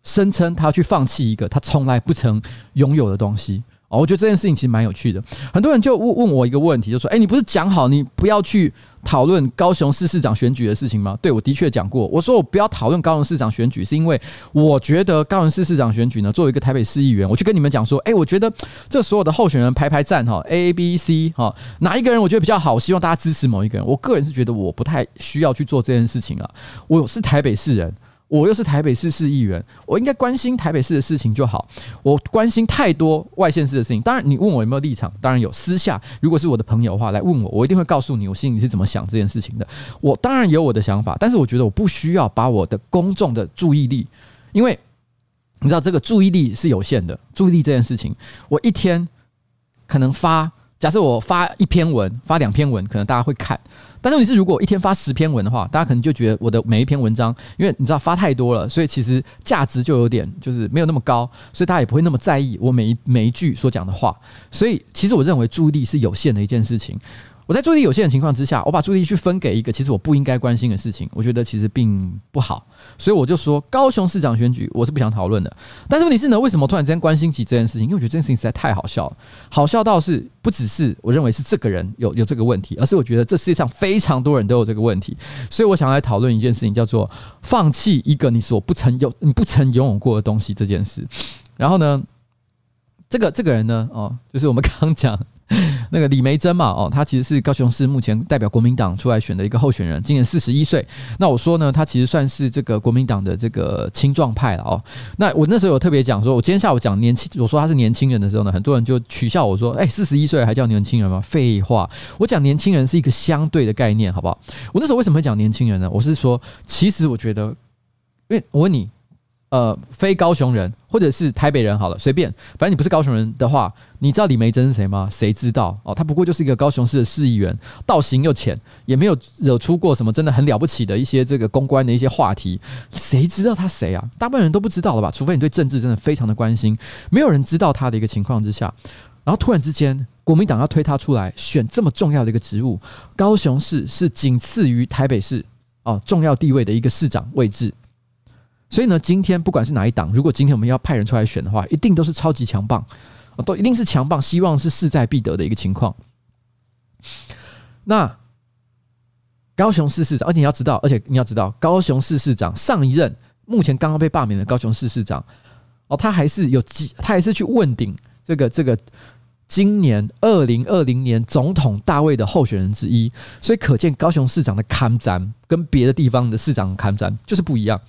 声称他要去放弃一个他从来不曾拥有的东西哦，我觉得这件事情其实蛮有趣的。很多人就问问我一个问题，就说：“诶，你不是讲好你不要去讨论高雄市市长选举的事情吗？”对，我的确讲过，我说我不要讨论高雄市长选举，是因为我觉得高雄市市长选举呢，作为一个台北市议员，我去跟你们讲说：“诶，我觉得这所有的候选人排排站哈，A、B、C 哈，哪一个人我觉得比较好，希望大家支持某一个人。”我个人是觉得我不太需要去做这件事情啊，我是台北市人。我又是台北市市议员，我应该关心台北市的事情就好。我关心太多外县市的事情。当然，你问我有没有立场，当然有。私下如果是我的朋友的话来问我，我一定会告诉你我心里是怎么想这件事情的。我当然有我的想法，但是我觉得我不需要把我的公众的注意力，因为你知道这个注意力是有限的。注意力这件事情，我一天可能发，假设我发一篇文，发两篇文，可能大家会看。但是你是如果一天发十篇文的话，大家可能就觉得我的每一篇文章，因为你知道发太多了，所以其实价值就有点就是没有那么高，所以大家也不会那么在意我每一每一句所讲的话。所以其实我认为注意力是有限的一件事情。我在注意力有限的情况之下，我把注意力去分给一个其实我不应该关心的事情，我觉得其实并不好，所以我就说高雄市长选举我是不想讨论的。但是问题是呢，为什么突然之间关心起这件事情？因为我觉得这件事情实在太好笑了，好笑到是不只是我认为是这个人有有这个问题，而是我觉得这世界上非常多人都有这个问题。所以我想来讨论一件事情，叫做放弃一个你所不曾有、你不曾拥有过的东西这件事。然后呢，这个这个人呢，哦，就是我们刚刚讲。那个李梅珍嘛，哦，他其实是高雄市目前代表国民党出来选的一个候选人，今年四十一岁。那我说呢，他其实算是这个国民党的这个青壮派了哦。那我那时候有特别讲说，我今天下午讲年轻，我说他是年轻人的时候呢，很多人就取笑我说，哎，四十一岁还叫年轻人吗？废话，我讲年轻人是一个相对的概念，好不好？我那时候为什么会讲年轻人呢？我是说，其实我觉得，因为我问你。呃，非高雄人或者是台北人好了，随便，反正你不是高雄人的话，你知道李梅珍是谁吗？谁知道哦？他不过就是一个高雄市的市议员，道行又浅，也没有惹出过什么真的很了不起的一些这个公关的一些话题，谁知道他谁啊？大部分人都不知道了吧？除非你对政治真的非常的关心，没有人知道他的一个情况之下，然后突然之间国民党要推他出来选这么重要的一个职务，高雄市是仅次于台北市哦重要地位的一个市长位置。所以呢，今天不管是哪一党，如果今天我们要派人出来选的话，一定都是超级强棒，都一定是强棒，希望是势在必得的一个情况。那高雄市市长，而且你要知道，而且你要知道，高雄市市长上一任目前刚刚被罢免的高雄市市长，哦，他还是有机，他还是去问鼎这个这个今年二零二零年总统大位的候选人之一。所以可见高雄市长的看涨跟别的地方的市长看涨就是不一样。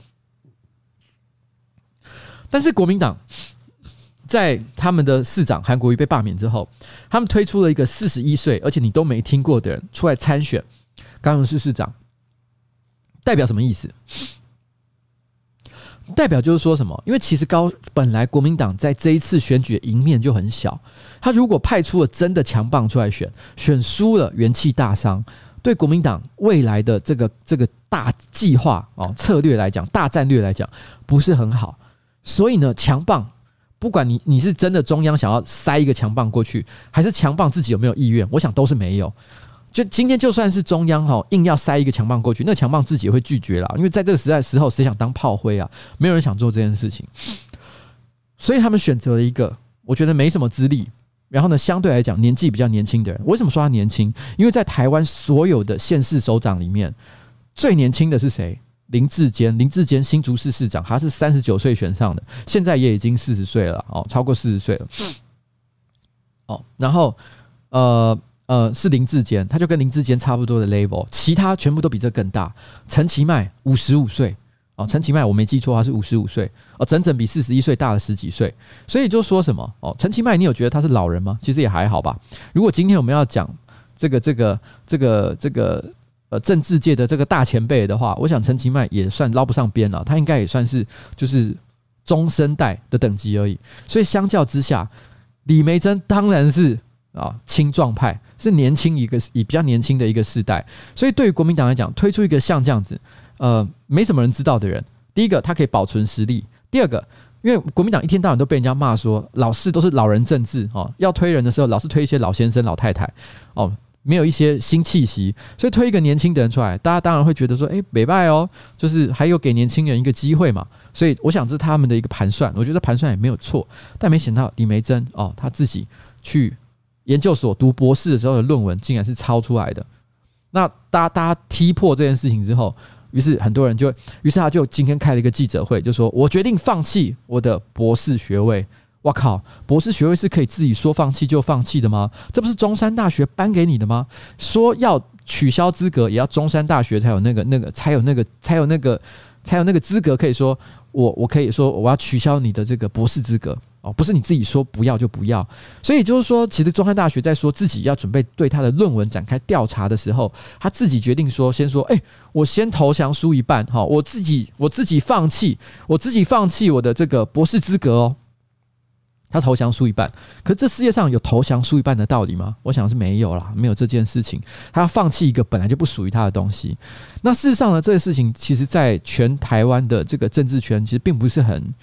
但是国民党在他们的市长韩国瑜被罢免之后，他们推出了一个四十一岁而且你都没听过的人出来参选高雄市市长，代表什么意思？代表就是说什么？因为其实高本来国民党在这一次选举的赢面就很小，他如果派出了真的强棒出来选，选输了元气大伤。对国民党未来的这个这个大计划哦策略来讲，大战略来讲不是很好，所以呢，强棒不管你你是真的中央想要塞一个强棒过去，还是强棒自己有没有意愿，我想都是没有。就今天就算是中央哈硬要塞一个强棒过去，那强棒自己也会拒绝啦，因为在这个时代时候，谁想当炮灰啊？没有人想做这件事情，所以他们选择了一个我觉得没什么资历。然后呢，相对来讲年纪比较年轻的人，为什么说他年轻？因为在台湾所有的县市首长里面，最年轻的是谁？林志坚，林志坚新竹市市长，他是三十九岁选上的，现在也已经四十岁了哦，超过四十岁了。哦，然后呃呃是林志坚，他就跟林志坚差不多的 level，其他全部都比这更大。陈其迈五十五岁。哦，陈其迈，我没记错，他是五十五岁哦，整整比四十一岁大了十几岁。所以就说什么哦，陈其迈，你有觉得他是老人吗？其实也还好吧。如果今天我们要讲这个、这个、这个、这个呃政治界的这个大前辈的话，我想陈其迈也算捞不上边了，他应该也算是就是中生代的等级而已。所以相较之下，李梅珍当然是啊青壮派，是年轻一个以比较年轻的一个世代。所以对于国民党来讲，推出一个像这样子。呃，没什么人知道的人。第一个，他可以保存实力；第二个，因为国民党一天到晚都被人家骂说老是都是老人政治哦，要推人的时候老是推一些老先生、老太太哦，没有一些新气息，所以推一个年轻的人出来，大家当然会觉得说，哎，北拜哦，就是还有给年轻人一个机会嘛。所以我想这是他们的一个盘算，我觉得盘算也没有错。但没想到李梅珍哦，他自己去研究所读博士的时候的论文竟然是抄出来的。那大家大家踢破这件事情之后。于是很多人就，于是他就今天开了一个记者会，就说：“我决定放弃我的博士学位。”我靠，博士学位是可以自己说放弃就放弃的吗？这不是中山大学颁给你的吗？说要取消资格，也要中山大学才有那个、那个、才有那个、才有那个、才有那个资格，可以说我我可以说我要取消你的这个博士资格。哦，不是你自己说不要就不要，所以就是说，其实中山大学在说自己要准备对他的论文展开调查的时候，他自己决定说，先说，哎，我先投降输一半，哈，我自己我自己放弃，我自己放弃我的这个博士资格哦。他投降输一半，可是这世界上有投降输一半的道理吗？我想是没有啦，没有这件事情。他要放弃一个本来就不属于他的东西。那事实上呢，这个事情其实在全台湾的这个政治圈，其实并不是很。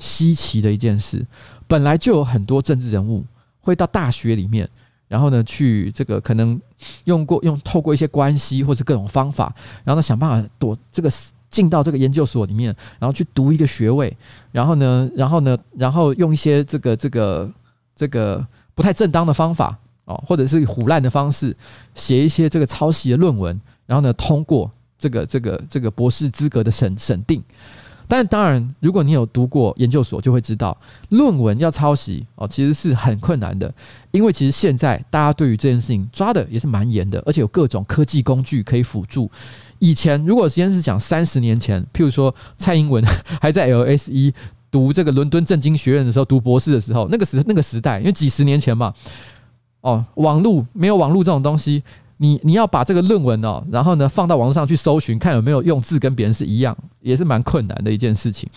稀奇的一件事，本来就有很多政治人物会到大学里面，然后呢，去这个可能用过用透过一些关系或者各种方法，然后呢想办法躲这个进到这个研究所里面，然后去读一个学位，然后呢，然后呢，然后用一些这个这个这个不太正当的方法哦，或者是唬烂的方式写一些这个抄袭的论文，然后呢通过这个这个这个博士资格的审审定。但当然，如果你有读过研究所，就会知道论文要抄袭哦，其实是很困难的。因为其实现在大家对于这件事情抓的也是蛮严的，而且有各种科技工具可以辅助。以前如果先是讲三十年前，譬如说蔡英文 还在 LSE 读这个伦敦政经学院的时候读博士的时候，那个时那个时代，因为几十年前嘛，哦，网络没有网络这种东西。你你要把这个论文哦，然后呢放到网络上去搜寻，看有没有用字跟别人是一样，也是蛮困难的一件事情。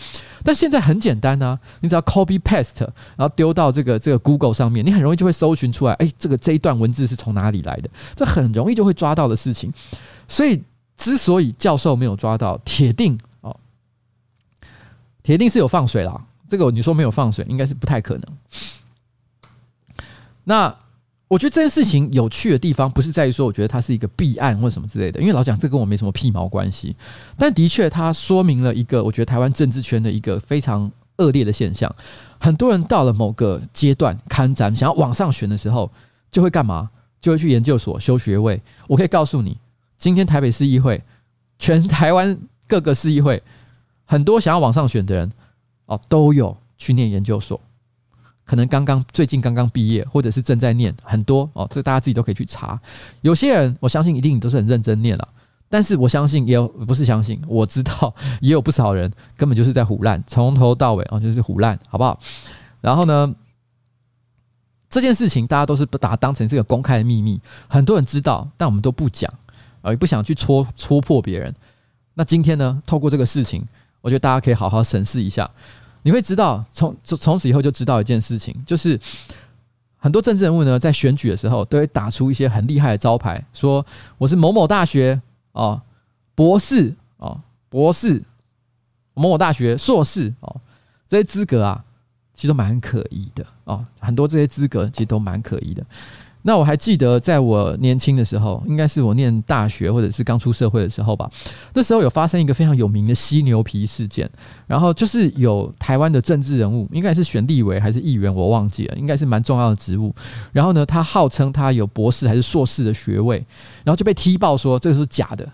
但现在很简单啊，你只要 copy paste，然后丢到这个这个 Google 上面，你很容易就会搜寻出来，哎，这个这一段文字是从哪里来的？这很容易就会抓到的事情。所以之所以教授没有抓到，铁定哦，铁定是有放水啦。这个你说没有放水，应该是不太可能。那。我觉得这件事情有趣的地方，不是在于说，我觉得它是一个弊案或什么之类的，因为老蒋这跟我没什么屁毛关系。但的确，它说明了一个我觉得台湾政治圈的一个非常恶劣的现象。很多人到了某个阶段，看咱想要往上选的时候，就会干嘛？就会去研究所修学位。我可以告诉你，今天台北市议会，全台湾各个市议会，很多想要往上选的人，哦，都有去念研究所。可能刚刚最近刚刚毕业，或者是正在念很多哦，这大家自己都可以去查。有些人我相信一定都是很认真念了，但是我相信也有不是相信，我知道 也有不少人根本就是在胡烂，从头到尾啊就是胡烂，好不好？然后呢，这件事情大家都是把它当成这个公开的秘密，很多人知道，但我们都不讲，也不想去戳戳破别人。那今天呢，透过这个事情，我觉得大家可以好好审视一下，你会知道，从从此以后就知道一件事情，就是很多政治人物呢，在选举的时候都会打出一些很厉害的招牌，说我是某某大学。哦，博士哦，博士，某某大学硕士哦，这些资格啊，其实都蛮可疑的哦。很多这些资格其实都蛮可疑的。那我还记得，在我年轻的时候，应该是我念大学或者是刚出社会的时候吧。那时候有发生一个非常有名的犀牛皮事件，然后就是有台湾的政治人物，应该是选立委还是议员，我忘记了，应该是蛮重要的职务。然后呢，他号称他有博士还是硕士的学位，然后就被踢爆说这个是假的。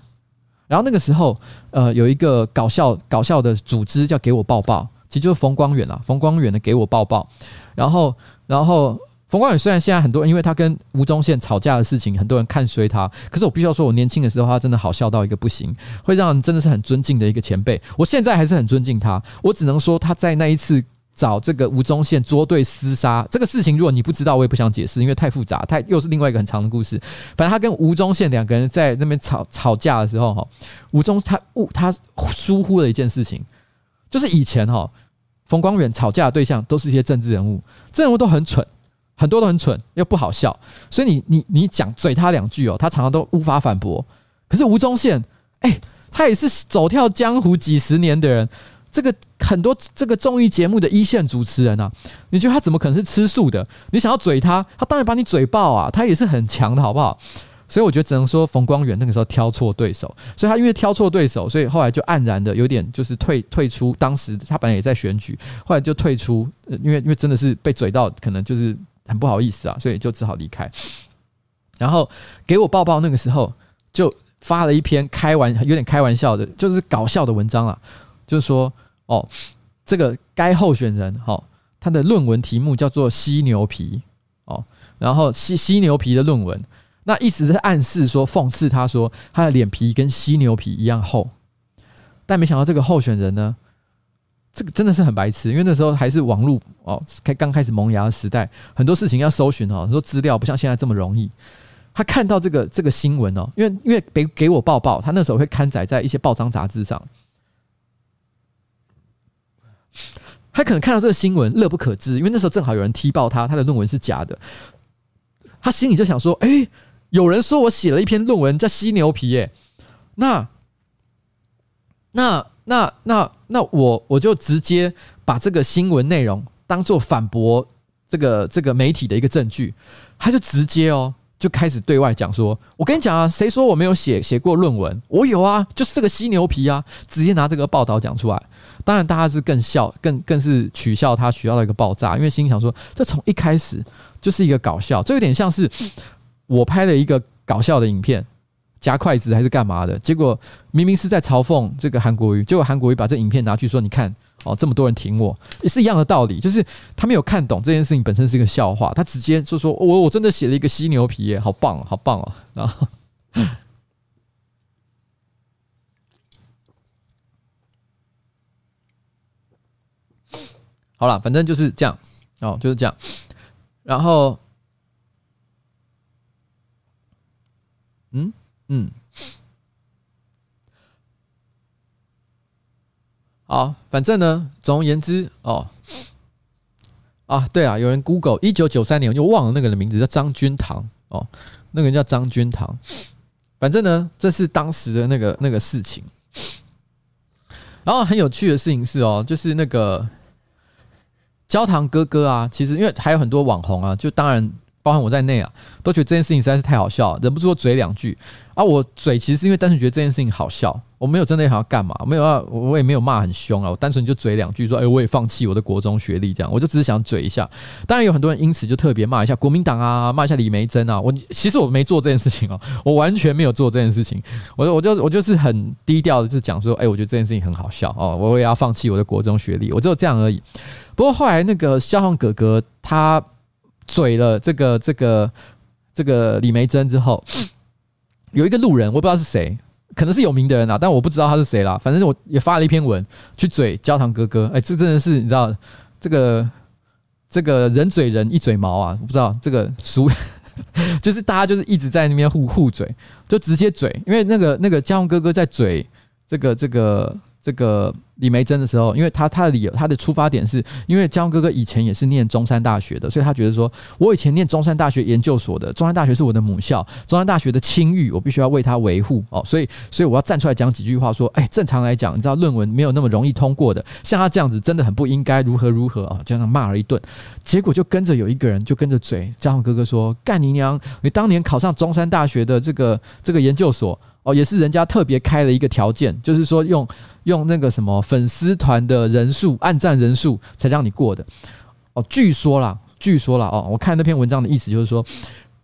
然后那个时候，呃，有一个搞笑搞笑的组织叫“给我抱抱”，其实就是冯光远啊，冯光远的“给我抱抱”。然后，然后。冯光远虽然现在很多人因为他跟吴宗宪吵架的事情，很多人看衰他，可是我必须要说，我年轻的时候他真的好笑到一个不行，会让人真的是很尊敬的一个前辈。我现在还是很尊敬他，我只能说他在那一次找这个吴宗宪捉对厮杀这个事情，如果你不知道，我也不想解释，因为太复杂，太又是另外一个很长的故事。反正他跟吴宗宪两个人在那边吵吵架的时候，哈，吴宗他误他疏忽了一件事情，就是以前哈冯光远吵架的对象都是一些政治人物，政治人物都很蠢。很多都很蠢又不好笑，所以你你你讲嘴他两句哦，他常常都无法反驳。可是吴宗宪，哎、他也是走跳江湖几十年的人，这个很多这个综艺节目的一线主持人啊，你觉得他怎么可能是吃素的？你想要嘴他，他当然把你嘴爆啊，他也是很强的，好不好？所以我觉得只能说冯光远那个时候挑错对手，所以他因为挑错对手，所以后来就黯然的有点就是退退出。当时他本来也在选举，后来就退出，因为因为真的是被嘴到，可能就是。很不好意思啊，所以就只好离开。然后给我报报那个时候就发了一篇开玩有点开玩笑的，就是搞笑的文章啊，就是说哦，这个该候选人哈，他的论文题目叫做“犀牛皮”哦，然后犀犀牛皮的论文，那意思是暗示说讽刺他说他的脸皮跟犀牛皮一样厚，但没想到这个候选人呢。这个真的是很白痴，因为那时候还是网络哦，开刚开始萌芽的时代，很多事情要搜寻哦，很多资料不像现在这么容易。他看到这个这个新闻哦，因为因为给给我报报，他那时候会刊载在一些报章杂志上，他可能看到这个新闻乐不可支，因为那时候正好有人踢爆他，他的论文是假的，他心里就想说：哎，有人说我写了一篇论文叫犀牛皮耶，那那。那那那我我就直接把这个新闻内容当做反驳这个这个媒体的一个证据，他就直接哦就开始对外讲说，我跟你讲啊，谁说我没有写写过论文？我有啊，就是这个犀牛皮啊，直接拿这个报道讲出来。当然大家是更笑，更更是取笑他，取笑到一个爆炸，因为心想说，这从一开始就是一个搞笑，这有点像是我拍了一个搞笑的影片。夹筷子还是干嘛的？结果明明是在嘲讽这个韩国瑜，结果韩国瑜把这影片拿去说：“你看哦，这么多人挺我，也是一样的道理。”就是他没有看懂这件事情本身是一个笑话，他直接就说：“我我真的写了一个犀牛皮耶，好棒哦，好棒哦。”然后，好了，反正就是这样哦，就是这样。然后，嗯。嗯，好，反正呢，总而言之，哦，啊，对啊，有人 Google 一九九三年，我就忘了那个人的名字，叫张君堂哦，那个人叫张君堂。反正呢，这是当时的那个那个事情。然后很有趣的事情是哦，就是那个焦糖哥哥啊，其实因为还有很多网红啊，就当然。包含我在内啊，都觉得这件事情实在是太好笑，忍不住嘴两句啊。我嘴其实是因为单纯觉得这件事情好笑，我没有真的想要干嘛，没有啊，我也没有骂很凶啊。我单纯就嘴两句说，哎，我也放弃我的国中学历，这样，我就只是想嘴一下。当然有很多人因此就特别骂一下国民党啊，骂一下李梅珍啊。我其实我没做这件事情哦，我完全没有做这件事情。我我就我就是很低调的，就讲说，哎，我觉得这件事情很好笑哦，我也要放弃我的国中学历，我只有这样而已。不过后来那个消防哥哥他。嘴了这个这个这个李梅珍之后，有一个路人，我不知道是谁，可能是有名的人啊，但我不知道他是谁啦。反正我也发了一篇文去嘴焦糖哥哥，哎、这真的是你知道这个这个人嘴人一嘴毛啊，我不知道这个俗，就是大家就是一直在那边互互嘴，就直接嘴，因为那个那个焦糖哥哥在嘴这个这个。这个李梅珍的时候，因为他他的理由，他的出发点是因为江哥哥以前也是念中山大学的，所以他觉得说，我以前念中山大学研究所的，中山大学是我的母校，中山大学的清誉，我必须要为他维护哦，所以所以我要站出来讲几句话，说，哎，正常来讲，你知道论文没有那么容易通过的，像他这样子真的很不应该，如何如何啊，这样骂了一顿，结果就跟着有一个人就跟着嘴，江哥哥说，干你娘，你当年考上中山大学的这个这个研究所。哦，也是人家特别开了一个条件，就是说用用那个什么粉丝团的人数、按赞人数才让你过的。哦，据说啦，据说啦，哦，我看那篇文章的意思就是说，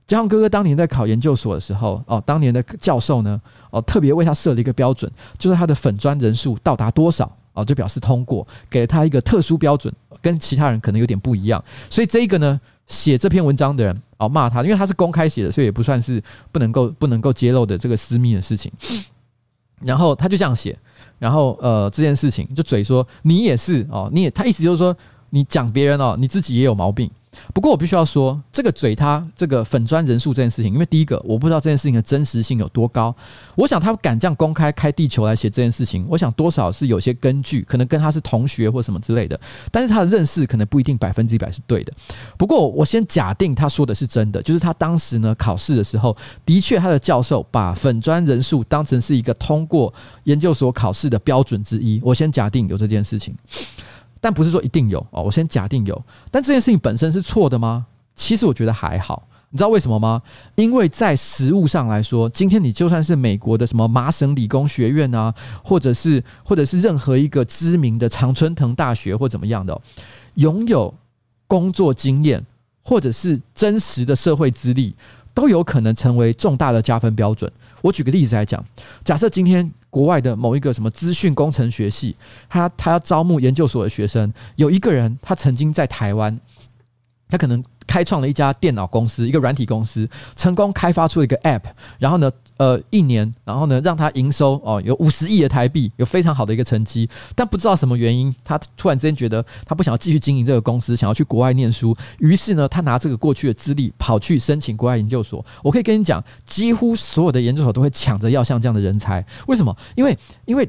江哥哥当年在考研究所的时候，哦，当年的教授呢，哦，特别为他设了一个标准，就是他的粉砖人数到达多少，哦，就表示通过，给了他一个特殊标准，跟其他人可能有点不一样。所以这一个呢，写这篇文章的人。哦，骂他，因为他是公开写的，所以也不算是不能够不能够揭露的这个私密的事情。然后他就这样写，然后呃，这件事情就嘴说你也是哦，你也他意思就是说你讲别人哦，你自己也有毛病。不过我必须要说，这个嘴他这个粉专人数这件事情，因为第一个我不知道这件事情的真实性有多高。我想他敢这样公开开地球来写这件事情，我想多少是有些根据，可能跟他是同学或什么之类的。但是他的认识可能不一定百分之一百是对的。不过我先假定他说的是真的，就是他当时呢考试的时候，的确他的教授把粉专人数当成是一个通过研究所考试的标准之一。我先假定有这件事情。但不是说一定有哦，我先假定有。但这件事情本身是错的吗？其实我觉得还好。你知道为什么吗？因为在实务上来说，今天你就算是美国的什么麻省理工学院啊，或者是或者是任何一个知名的常春藤大学或怎么样的，拥有工作经验或者是真实的社会资历，都有可能成为重大的加分标准。我举个例子来讲，假设今天。国外的某一个什么资讯工程学系，他他要招募研究所的学生，有一个人他曾经在台湾，他可能。开创了一家电脑公司，一个软体公司，成功开发出一个 App，然后呢，呃，一年，然后呢，让他营收哦有五十亿的台币，有非常好的一个成绩。但不知道什么原因，他突然之间觉得他不想要继续经营这个公司，想要去国外念书。于是呢，他拿这个过去的资历跑去申请国外研究所。我可以跟你讲，几乎所有的研究所都会抢着要像这样的人才。为什么？因为因为。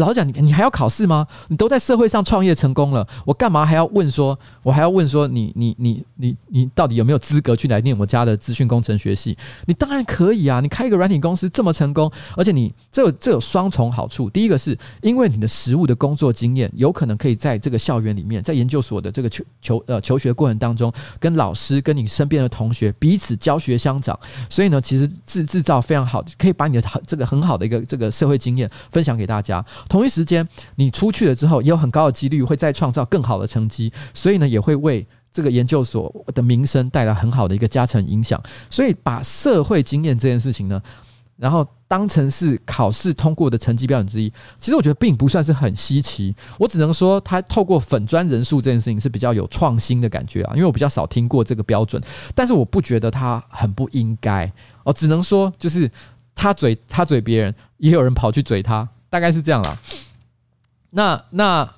老实讲，你你还要考试吗？你都在社会上创业成功了，我干嘛还要问说？我还要问说你你你你你到底有没有资格去来念我家的资讯工程学系？你当然可以啊！你开一个软体公司这么成功，而且你这有这有双重好处。第一个是因为你的实务的工作经验，有可能可以在这个校园里面，在研究所的这个求求呃求学过程当中，跟老师跟你身边的同学彼此教学相长。所以呢，其实制制造非常好，可以把你的这个很好的一个这个社会经验分享给大家。同一时间，你出去了之后，也有很高的几率会再创造更好的成绩，所以呢，也会为这个研究所的名声带来很好的一个加成影响。所以，把社会经验这件事情呢，然后当成是考试通过的成绩标准之一，其实我觉得并不算是很稀奇。我只能说，他透过粉专人数这件事情是比较有创新的感觉啊，因为我比较少听过这个标准，但是我不觉得他很不应该。哦只能说，就是他嘴他嘴别人，也有人跑去嘴他。大概是这样啦。那那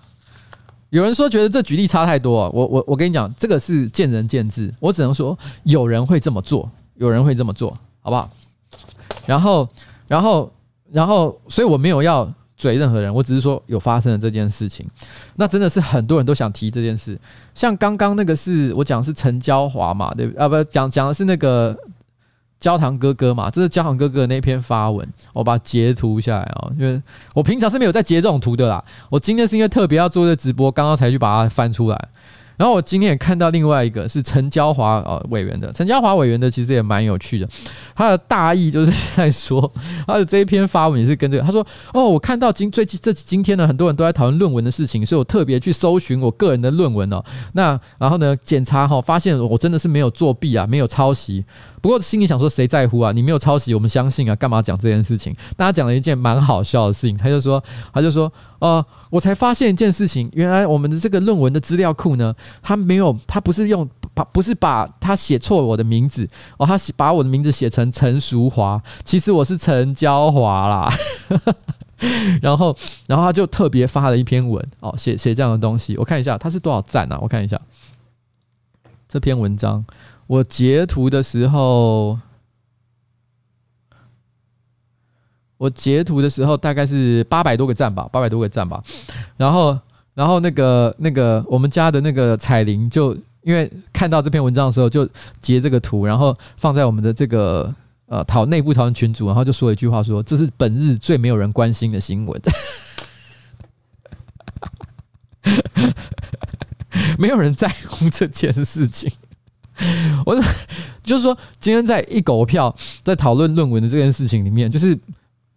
有人说觉得这举例差太多，我我我跟你讲，这个是见仁见智。我只能说有人会这么做，有人会这么做，好不好？然后然后然后，所以我没有要嘴任何人，我只是说有发生了这件事情。那真的是很多人都想提这件事。像刚刚那个是我讲是陈娇华嘛，对？啊，不，讲讲的是那个。焦糖哥哥嘛，这是焦糖哥哥的那篇发文，我把它截图下来哦，因为我平常是没有在截这种图的啦，我今天是因为特别要做这直播，刚刚才去把它翻出来。然后我今天也看到另外一个是陈娇华呃委员的，陈娇华委员的其实也蛮有趣的，他的大意就是在说 他的这一篇发文也是跟这个，他说哦，我看到今最近这今天呢，很多人都在讨论论文的事情，所以我特别去搜寻我个人的论文哦，那然后呢检查哈，发现我真的是没有作弊啊，没有抄袭。不过心里想说，谁在乎啊？你没有抄袭，我们相信啊，干嘛讲这件事情？大家讲了一件蛮好笑的事情，他就说，他就说，呃，我才发现一件事情，原来我们的这个论文的资料库呢，他没有，他不是用把不是把他写错我的名字哦，他写把我的名字写成陈淑华，其实我是陈娇华啦。然后，然后他就特别发了一篇文哦，写写这样的东西，我看一下他是多少赞啊？我看一下这篇文章，我截图的时候。我截图的时候大概是八百多个赞吧，八百多个赞吧。然后，然后那个那个我们家的那个彩铃就因为看到这篇文章的时候，就截这个图，然后放在我们的这个呃讨内部讨论群组，然后就说了一句话说，这是本日最没有人关心的新闻，没有人在乎这件事情。我就是说，今天在一狗票在讨论论文的这件事情里面，就是。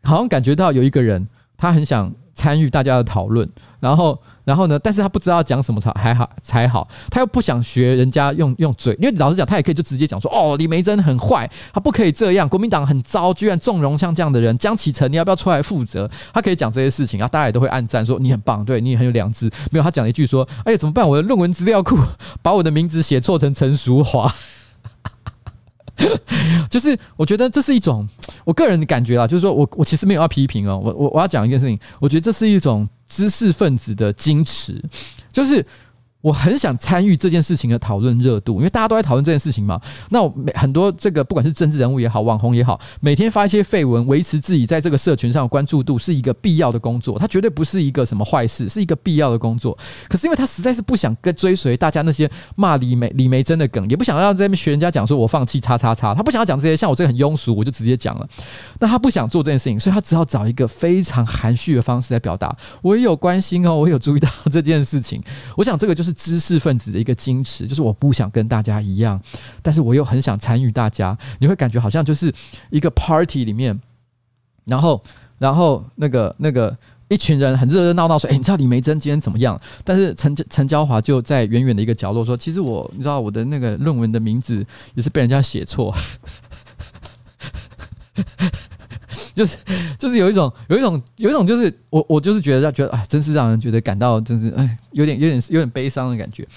好像感觉到有一个人，他很想参与大家的讨论，然后，然后呢，但是他不知道讲什么才还好才好，他又不想学人家用用嘴，因为老实讲，他也可以就直接讲说，哦，李梅珍很坏，他不可以这样，国民党很糟，居然纵容像这样的人，江启臣，你要不要出来负责？他可以讲这些事情，啊大家也都会暗赞说你很棒，对你也很有良知。没有，他讲了一句说，哎呀，怎么办？我的论文资料库 把我的名字写错成陈淑华。就是我觉得这是一种我个人的感觉啦，就是说我我其实没有要批评哦，我我我要讲一件事情，我觉得这是一种知识分子的矜持，就是。我很想参与这件事情的讨论热度，因为大家都在讨论这件事情嘛。那我很多这个不管是政治人物也好，网红也好，每天发一些废文，维持自己在这个社群上的关注度，是一个必要的工作。它绝对不是一个什么坏事，是一个必要的工作。可是因为他实在是不想跟追随大家那些骂李梅李梅珍的梗，也不想要在那边学人家讲说我放弃叉叉叉，他不想要讲这些。像我这个很庸俗，我就直接讲了。那他不想做这件事情，所以他只好找一个非常含蓄的方式来表达。我也有关心哦，我有注意到这件事情。我想这个就是知识分子的一个矜持，就是我不想跟大家一样，但是我又很想参与大家。你会感觉好像就是一个 party 里面，然后，然后那个那个一群人很热热闹闹说：“哎，你知道李梅珍今天怎么样？”但是陈陈娇华就在远远的一个角落说：“其实我，你知道我的那个论文的名字也是被人家写错。”就是就是有一种有一种有一种就是我我就是觉得觉得哎，真是让人觉得感到真是哎，有点有点有点悲伤的感觉。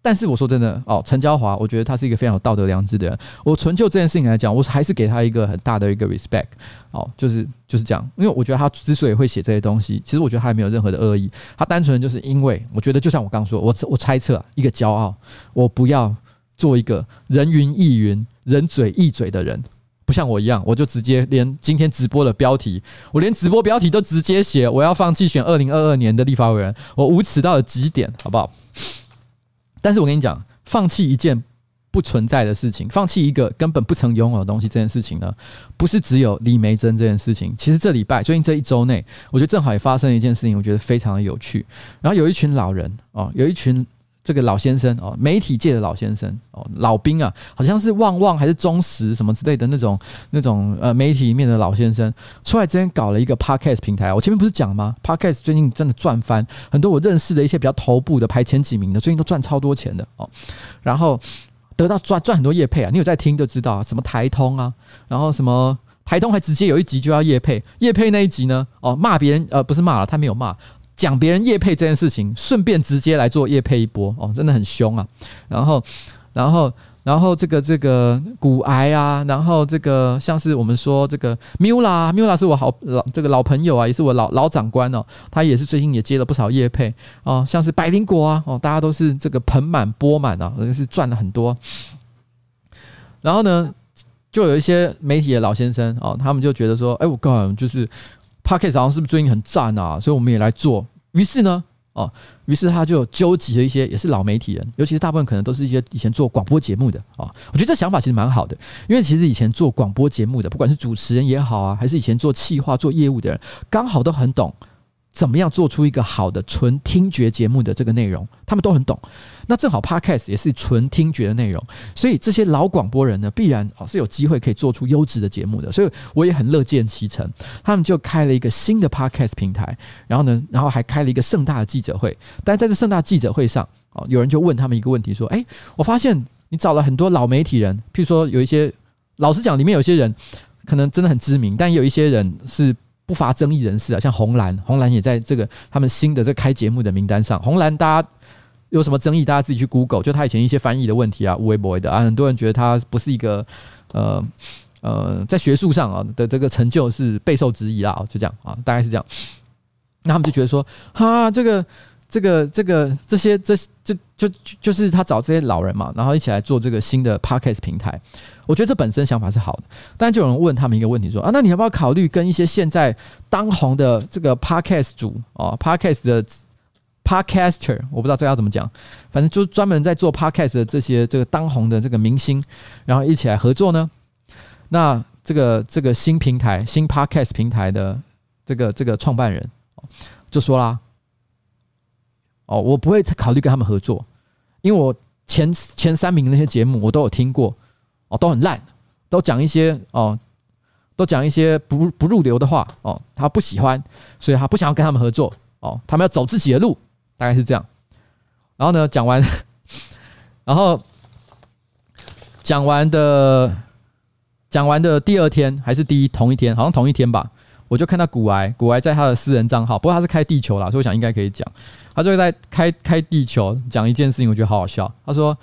但是我说真的哦，陈娇华，我觉得他是一个非常有道德良知的人。我纯就这件事情来讲，我还是给他一个很大的一个 respect 哦，就是就是这样。因为我觉得他之所以会写这些东西，其实我觉得他也没有任何的恶意，他单纯就是因为我觉得就像我刚说，我我猜测一个骄傲，我不要做一个人云亦云、人嘴亦嘴的人。不像我一样，我就直接连今天直播的标题，我连直播标题都直接写，我要放弃选二零二二年的立法委员，我无耻到了极点，好不好？但是我跟你讲，放弃一件不存在的事情，放弃一个根本不曾拥有的东西，这件事情呢，不是只有李梅珍这件事情。其实这礼拜，最近这一周内，我觉得正好也发生了一件事情，我觉得非常的有趣。然后有一群老人哦，有一群。这个老先生哦，媒体界的老先生哦，老兵啊，好像是旺旺还是中时什么之类的那种那种呃媒体里面的老先生，出来之前搞了一个 podcast 平台。我前面不是讲吗？podcast 最近真的赚翻，很多我认识的一些比较头部的排前几名的，最近都赚超多钱的哦。然后得到赚赚很多业配啊，你有在听就知道，什么台通啊，然后什么台通还直接有一集就要业配，业配那一集呢，哦骂别人呃不是骂了，他没有骂。讲别人业配这件事情，顺便直接来做业配一波哦，真的很凶啊！然后，然后，然后这个这个骨癌啊，然后这个像是我们说这个 Mula，Mula 是我好老这个老朋友啊，也是我老老长官哦，他也是最近也接了不少业配哦，像是百灵果啊哦，大家都是这个盆满钵满啊，是赚了很多。然后呢，就有一些媒体的老先生哦，他们就觉得说，哎，我告诉你，就是。Podcast 好像是不是最近很赞啊？所以我们也来做。于是呢，哦，于是他就纠集了一些也是老媒体人，尤其是大部分可能都是一些以前做广播节目的啊。我觉得这想法其实蛮好的，因为其实以前做广播节目的，不管是主持人也好啊，还是以前做企划、做业务的人，刚好都很懂。怎么样做出一个好的纯听觉节目的这个内容，他们都很懂。那正好 Podcast 也是纯听觉的内容，所以这些老广播人呢，必然啊是有机会可以做出优质的节目的。所以我也很乐见其成，他们就开了一个新的 Podcast 平台，然后呢，然后还开了一个盛大的记者会。但在这盛大记者会上，哦，有人就问他们一个问题，说：“哎，我发现你找了很多老媒体人，譬如说有一些，老实讲，里面有些人可能真的很知名，但有一些人是。”不乏争议人士啊，像红蓝，红蓝也在这个他们新的这开节目的名单上。红蓝，大家有什么争议，大家自己去 Google。就他以前一些翻译的问题啊，无微博的啊，很多人觉得他不是一个呃呃，在学术上啊的这个成就是备受质疑啦。就这样啊，大概是这样。那他们就觉得说，哈，这个。这个这个这些这就就就是他找这些老人嘛，然后一起来做这个新的 podcast 平台。我觉得这本身想法是好的，但就有人问他们一个问题说啊，那你要不要考虑跟一些现在当红的这个 podcast 主哦，podcast 的 podcaster，我不知道这要怎么讲，反正就是专门在做 podcast 的这些这个当红的这个明星，然后一起来合作呢？那这个这个新平台新 podcast 平台的这个这个创办人就说啦。哦，我不会考虑跟他们合作，因为我前前三名那些节目我都有听过，哦，都很烂，都讲一些哦，都讲一些不不入流的话哦，他不喜欢，所以他不想要跟他们合作哦，他们要走自己的路，大概是这样。然后呢，讲完，然后讲完的讲完的第二天还是第一同一天，好像同一天吧。我就看到股癌，股癌在他的私人账号，不过他是开地球啦，所以我想应该可以讲。他就在开开地球讲一件事情，我觉得好好笑。他说，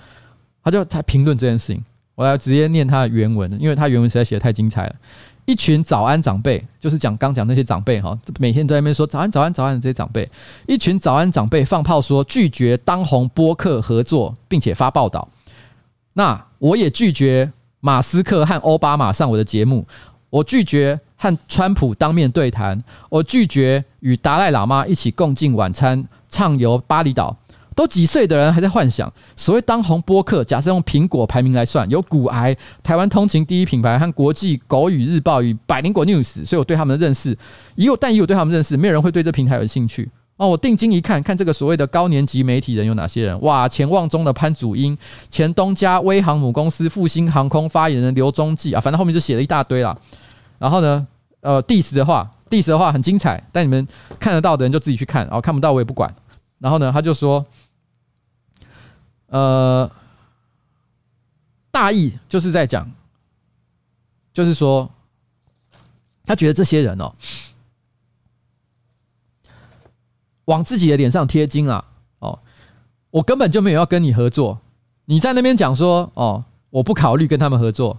他就他评论这件事情，我来直接念他的原文，因为他原文实在写的太精彩了。一群早安长辈，就是讲刚讲那些长辈哈，每天都在那边说早安早安早安的这些长辈，一群早安长辈放炮说拒绝当红播客合作，并且发报道。那我也拒绝马斯克和奥巴马上我的节目，我拒绝。和川普当面对谈，我拒绝与达赖喇嘛一起共进晚餐，畅游巴厘岛。都几岁的人还在幻想所谓当红播客？假设用苹果排名来算，有股癌、台湾通勤第一品牌和国际狗语日报与百灵果 news，所以我对他们的认识，以我但以我对他们认识，没有人会对这平台有兴趣哦。我定睛一看，看这个所谓的高年级媒体人有哪些人？哇，前旺中的潘祖英，前东家威航母公司复兴航空发言人刘宗记啊，反正后面就写了一大堆啦。然后呢，呃，diss 的话，diss 的话很精彩，但你们看得到的人就自己去看，然后看不到我也不管。然后呢，他就说，呃，大意就是在讲，就是说，他觉得这些人哦，往自己的脸上贴金啊，哦，我根本就没有要跟你合作，你在那边讲说，哦，我不考虑跟他们合作。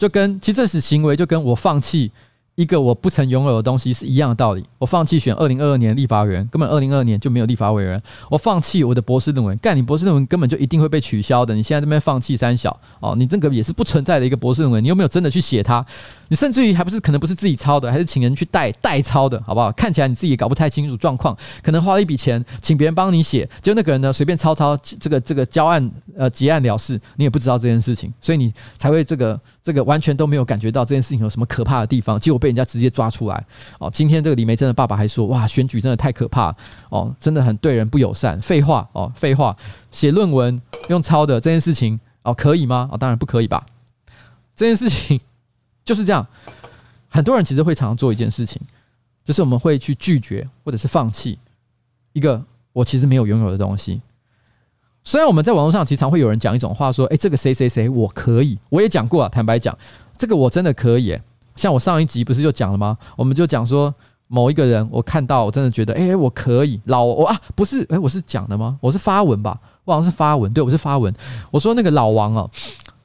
就跟其实这是行为，就跟我放弃一个我不曾拥有的东西是一样的道理。我放弃选二零二二年立法委员，根本二零二二年就没有立法委员。我放弃我的博士论文，干你博士论文根本就一定会被取消的。你现在这边放弃三小哦，你这个也是不存在的一个博士论文，你又没有真的去写它？你甚至于还不是可能不是自己抄的，还是请人去代代抄的，好不好？看起来你自己也搞不太清楚状况，可能花了一笔钱请别人帮你写，结果那个人呢随便抄抄这个这个交案呃结案了事，你也不知道这件事情，所以你才会这个这个完全都没有感觉到这件事情有什么可怕的地方，结果被人家直接抓出。来哦，今天这个李梅珍的爸爸还说哇，选举真的太可怕哦，真的很对人不友善。废话哦，废话，写论文用抄的这件事情哦，可以吗？哦，当然不可以吧。这件事情就是这样，很多人其实会常常做一件事情，就是我们会去拒绝或者是放弃一个我其实没有拥有的东西。虽然我们在网络上经常会有人讲一种话说，诶，这个谁谁谁我可以，我也讲过啊，坦白讲，这个我真的可以。像我上一集不是就讲了吗？我们就讲说某一个人，我看到我真的觉得，哎，我可以老我啊，不是，哎，我是讲的吗？我是发文吧，我好像是发文，对，我是发文。我说那个老王哦，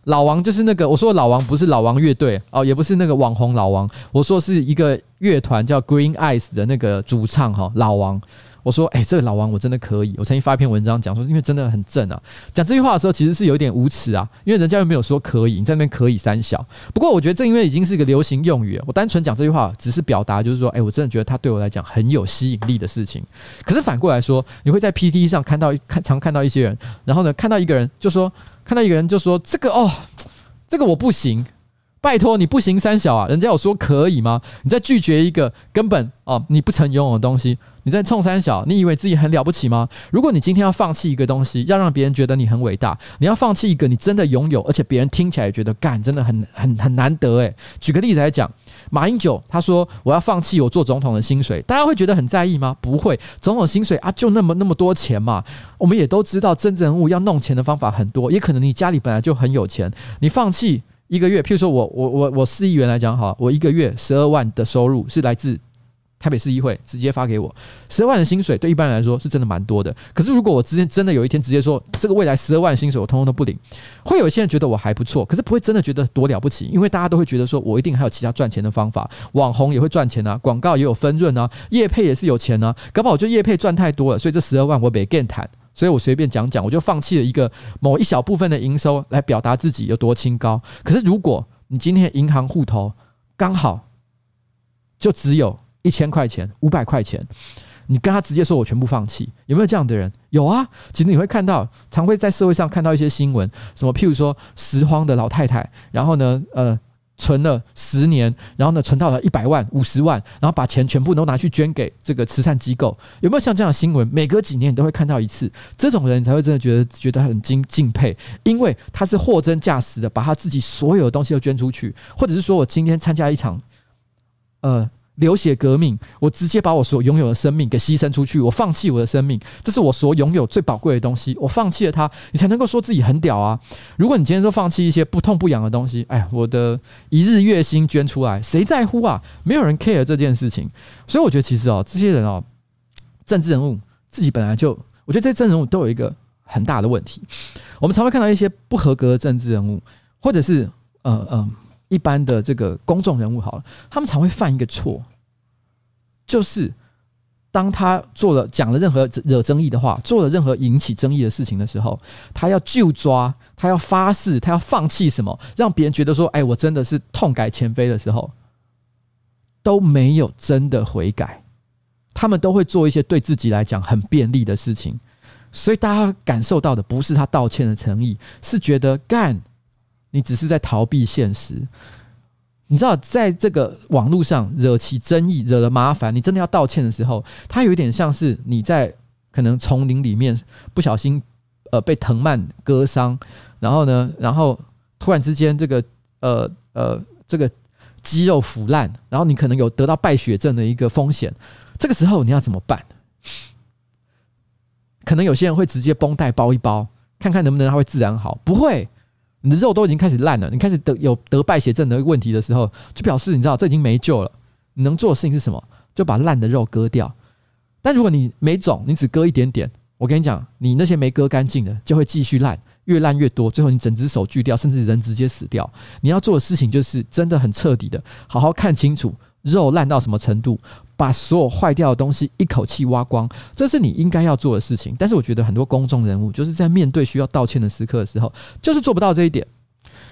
老王就是那个，我说老王不是老王乐队哦，也不是那个网红老王，我说是一个乐团叫 Green Eyes 的那个主唱哈，老王。我说，哎、这个老王我真的可以。我曾经发一篇文章讲说，因为真的很正啊。讲这句话的时候，其实是有点无耻啊，因为人家又没有说可以，你在那边可以三小。不过我觉得这因为已经是一个流行用语，我单纯讲这句话，只是表达就是说，哎、我真的觉得他对我来讲很有吸引力的事情。可是反过来说，你会在 PTT 上看到看常看到一些人，然后呢，看到一个人就说，看到一个人就说，这个哦，这个我不行。拜托你不行三小啊！人家有说可以吗？你在拒绝一个根本哦你不曾拥有的东西，你在冲三小，你以为自己很了不起吗？如果你今天要放弃一个东西，要让别人觉得你很伟大，你要放弃一个你真的拥有，而且别人听起来觉得干真的很很很难得诶。举个例子来讲，马英九他说我要放弃我做总统的薪水，大家会觉得很在意吗？不会，总统薪水啊就那么那么多钱嘛。我们也都知道，政治人物要弄钱的方法很多，也可能你家里本来就很有钱，你放弃。一个月，譬如说我我我我四亿元来讲哈，我一个月十二万的收入是来自台北市议会直接发给我十二万的薪水，对一般人来说是真的蛮多的。可是如果我之前真的有一天直接说这个未来十二万的薪水我通通都不领，会有一些人觉得我还不错，可是不会真的觉得多了不起，因为大家都会觉得说我一定还有其他赚钱的方法，网红也会赚钱啊，广告也有分润啊，业配也是有钱啊，搞不好我就业配赚太多了，所以这十二万我没跟谈，所以我随便讲讲，我就放弃了一个某一小部分的营收来表达自己有多清高。可是如果你今天银行户头刚好就只有一千块钱、五百块钱，你跟他直接说我全部放弃，有没有这样的人？有啊，其实你会看到，常会在社会上看到一些新闻，什么譬如说拾荒的老太太，然后呢，呃，存了十年，然后呢，存到了一百万、五十万，然后把钱全部都拿去捐给这个慈善机构，有没有像这样的新闻？每隔几年你都会看到一次，这种人才会真的觉得觉得很敬敬佩，因为他是货真价实的把他自己所有的东西都捐出去，或者是说我今天参加一场。呃，流血革命，我直接把我所拥有的生命给牺牲出去，我放弃我的生命，这是我所拥有最宝贵的东西，我放弃了它，你才能够说自己很屌啊！如果你今天说放弃一些不痛不痒的东西，哎，我的一日月薪捐出来，谁在乎啊？没有人 care 这件事情，所以我觉得其实哦，这些人哦，政治人物自己本来就，我觉得这些政治人物都有一个很大的问题，我们常会看到一些不合格的政治人物，或者是呃呃。一般的这个公众人物好了，他们常会犯一个错，就是当他做了讲了任何惹争议的话，做了任何引起争议的事情的时候，他要就抓，他要发誓，他要放弃什么，让别人觉得说：“哎，我真的是痛改前非的时候，都没有真的悔改。”他们都会做一些对自己来讲很便利的事情，所以大家感受到的不是他道歉的诚意，是觉得干。你只是在逃避现实，你知道，在这个网络上惹起争议、惹了麻烦，你真的要道歉的时候，它有一点像是你在可能丛林里面不小心呃被藤蔓割伤，然后呢，然后突然之间这个呃呃这个肌肉腐烂，然后你可能有得到败血症的一个风险，这个时候你要怎么办？可能有些人会直接绷带包一包，看看能不能它会自然好，不会。你的肉都已经开始烂了，你开始得有得败血症的问题的时候，就表示你知道这已经没救了。你能做的事情是什么？就把烂的肉割掉。但如果你没肿，你只割一点点，我跟你讲，你那些没割干净的就会继续烂，越烂越多，最后你整只手锯掉，甚至人直接死掉。你要做的事情就是真的很彻底的，好好看清楚肉烂到什么程度。把所有坏掉的东西一口气挖光，这是你应该要做的事情。但是我觉得很多公众人物就是在面对需要道歉的时刻的时候，就是做不到这一点。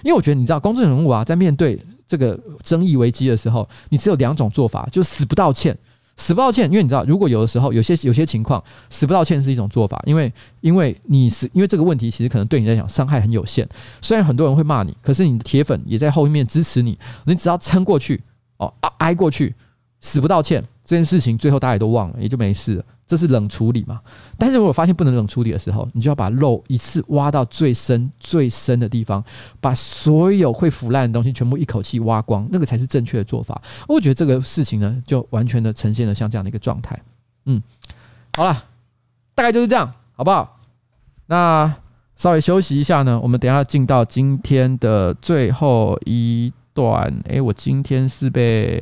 因为我觉得你知道，公众人物啊，在面对这个争议危机的时候，你只有两种做法，就死不道歉，死不道歉。因为你知道，如果有的时候有些有些情况，死不道歉是一种做法，因为因为你是因为这个问题其实可能对你来讲伤害很有限。虽然很多人会骂你，可是你的铁粉也在后面支持你，你只要撑过去哦，挨过去。死不道歉这件事情，最后大家也都忘了，也就没事了。这是冷处理嘛？但是如果发现不能冷处理的时候，你就要把肉一次挖到最深、最深的地方，把所有会腐烂的东西全部一口气挖光，那个才是正确的做法。我觉得这个事情呢，就完全的呈现了像这样的一个状态。嗯，好了，大概就是这样，好不好？那稍微休息一下呢，我们等一下进到今天的最后一段。诶，我今天是被。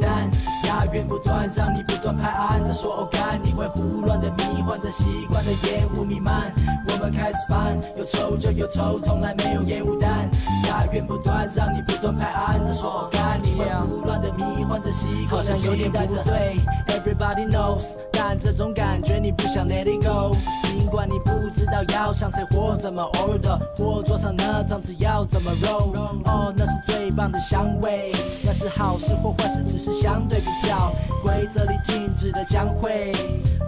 习惯的烟雾弥漫。我们开始烦，有抽就有抽，从来没有烟雾弹。押韵不断，让你不断拍案，这说哦干，你们胡乱的迷幻着习惯，好像有点不对。Everybody knows，但这种感觉你不想 let it go。尽管你不知道要向谁或怎么 order，或桌上那张纸要怎么 roll。哦，那是最棒的香味，那是好事或坏事，只是相对比较。规则里禁止的将会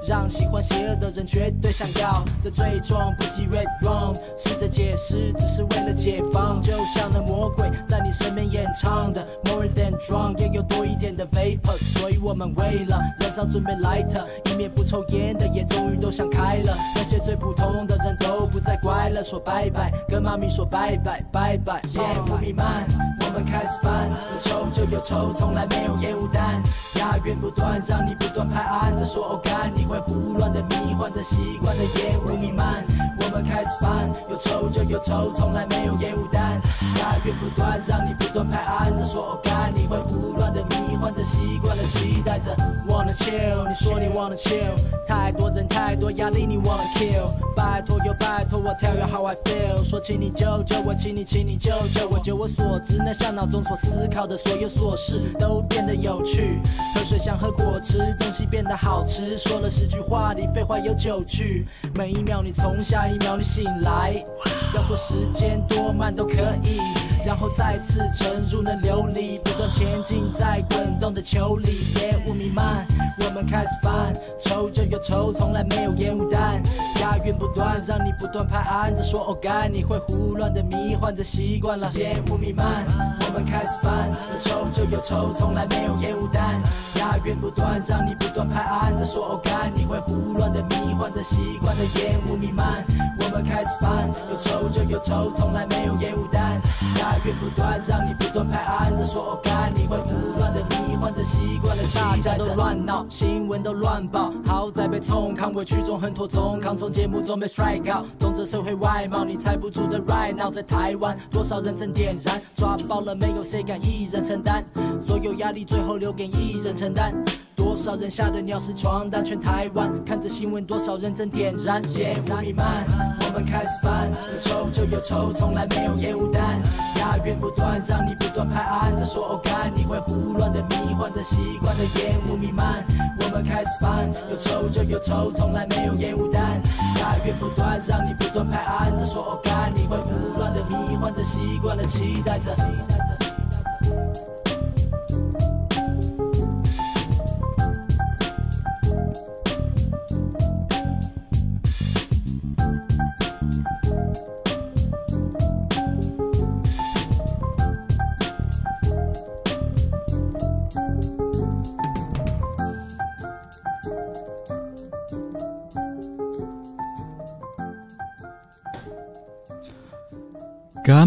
让喜欢邪恶的人绝对想要。这最终不及 red rum，试着解释只是为了解放，就像那魔鬼在你身边演唱的 more than drunk，也有多一点的 vapor，所以我们为了燃烧准备 lighter，一面不抽烟的也终于都想开了。那些最普通的人都不再乖了，说拜拜，跟妈咪说拜拜拜拜。烟雾弥漫，我我们开始烦，有抽就有抽，从来没有烟雾弹。押韵不断，让你不断拍案着说哦干，你会胡乱的迷幻着习惯的烟雾弥漫。我们开始烦，有抽就有抽，从来没有烟雾弹。押韵不断，让你不断拍案着说哦干，你会胡乱的迷幻着习惯的期待着。Wanna chill，你说你 wanna chill，太多人太多压力，你 wanna kill。拜托又拜托我 tell you how I feel，说请你救救我，请你请你救救我。就我所知，那些大脑中所思考的所有琐事都变得有趣。喝水像喝果汁，东西变得好吃。说了十句话里废话有九句，每一秒你从下一秒你醒来，要说时间多慢都可以，然后再次沉入那流里，不断前进在滚动的球里，烟雾弥漫，我们开始烦，抽就有抽，从来没有烟雾弹，押韵不断，让你不断拍案着说哦该，你会胡乱的迷幻着习惯了烟雾弥漫，我们开始烦，有愁就有愁，从来没有烟雾弹，押韵不断，让你不断拍案再说哦干，你会胡乱的迷幻着习惯的烟雾弥漫，我们开始烦，有抽就有抽，从来没有烟雾弹，押韵不断，让你不断拍案再说哦干，你会胡乱的迷幻着习惯了，大家都乱闹，新闻都乱报，好在被冲康委屈中很脱中康，从节目中被 strike out，总之社会外貌你猜不出这 right now 在台湾多少人正点燃，抓爆了没有谁敢一人承担，所有压力最后留给一人承担。多少人吓得尿湿床单？全台湾看着新闻，多少人正点燃烟雾弥漫。我们开始烦，有抽就有抽，从来没有烟雾弹。押韵不断，让你不断拍案再说哦干，你会胡乱的迷幻着习惯的烟雾弥漫。我们开始烦，有抽就有抽，从来没有烟雾弹。押韵不断，让你不断拍案再说哦干，你会胡乱的迷幻着习惯的期待着。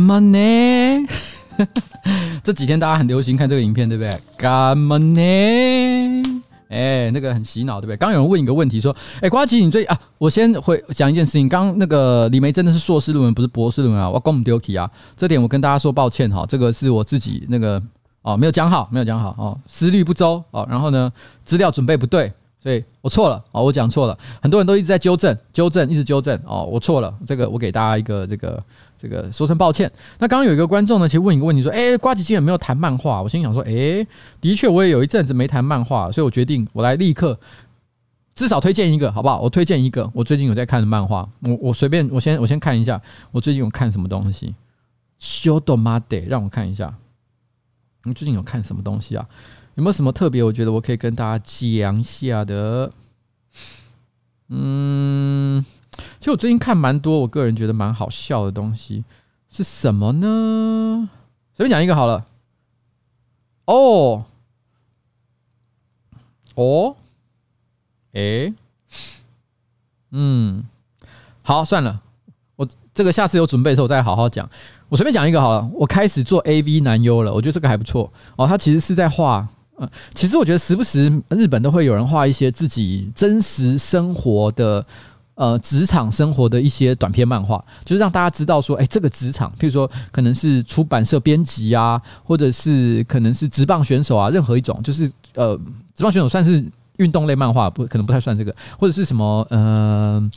嘛呢？这几天大家很流行看这个影片，对不对？干嘛呢？哎，那个很洗脑，对不对？刚有人问一个问题，说：“哎，瓜吉，你最啊？”我先回讲一件事情。刚那个李梅真的是硕士论文，不是博士论文啊！我讲唔丢弃啊！这点我跟大家说抱歉哈，这个是我自己那个哦，没有讲好，没有讲好哦，思虑不周哦，然后呢，资料准备不对。对，我错了哦，我讲错了，很多人都一直在纠正、纠正，一直纠正哦，我错了，这个我给大家一个这个这个说声抱歉。那刚刚有一个观众呢，其实问一个问题说，诶，呱吉今天有没有谈漫画？我心想说，诶，的确我也有一阵子没谈漫画，所以我决定我来立刻至少推荐一个，好不好？我推荐一个，我最近有在看的漫画，我我随便我先我先看一下，我最近有看什么东西？修多玛德，让我看一下，你最近有看什么东西啊？有没有什么特别？我觉得我可以跟大家讲一下的。嗯，其实我最近看蛮多，我个人觉得蛮好笑的东西是什么呢？随便讲一个好了。哦，哦，诶，嗯，好，算了，我这个下次有准备的时候再好好讲。我随便讲一个好了。我开始做 AV 男优了，我觉得这个还不错哦。他其实是在画。嗯，其实我觉得时不时日本都会有人画一些自己真实生活的呃职场生活的一些短篇漫画，就是让大家知道说，哎，这个职场，譬如说可能是出版社编辑啊，或者是可能是职棒选手啊，任何一种，就是呃，职棒选手算是运动类漫画，不可能不太算这个，或者是什么呃，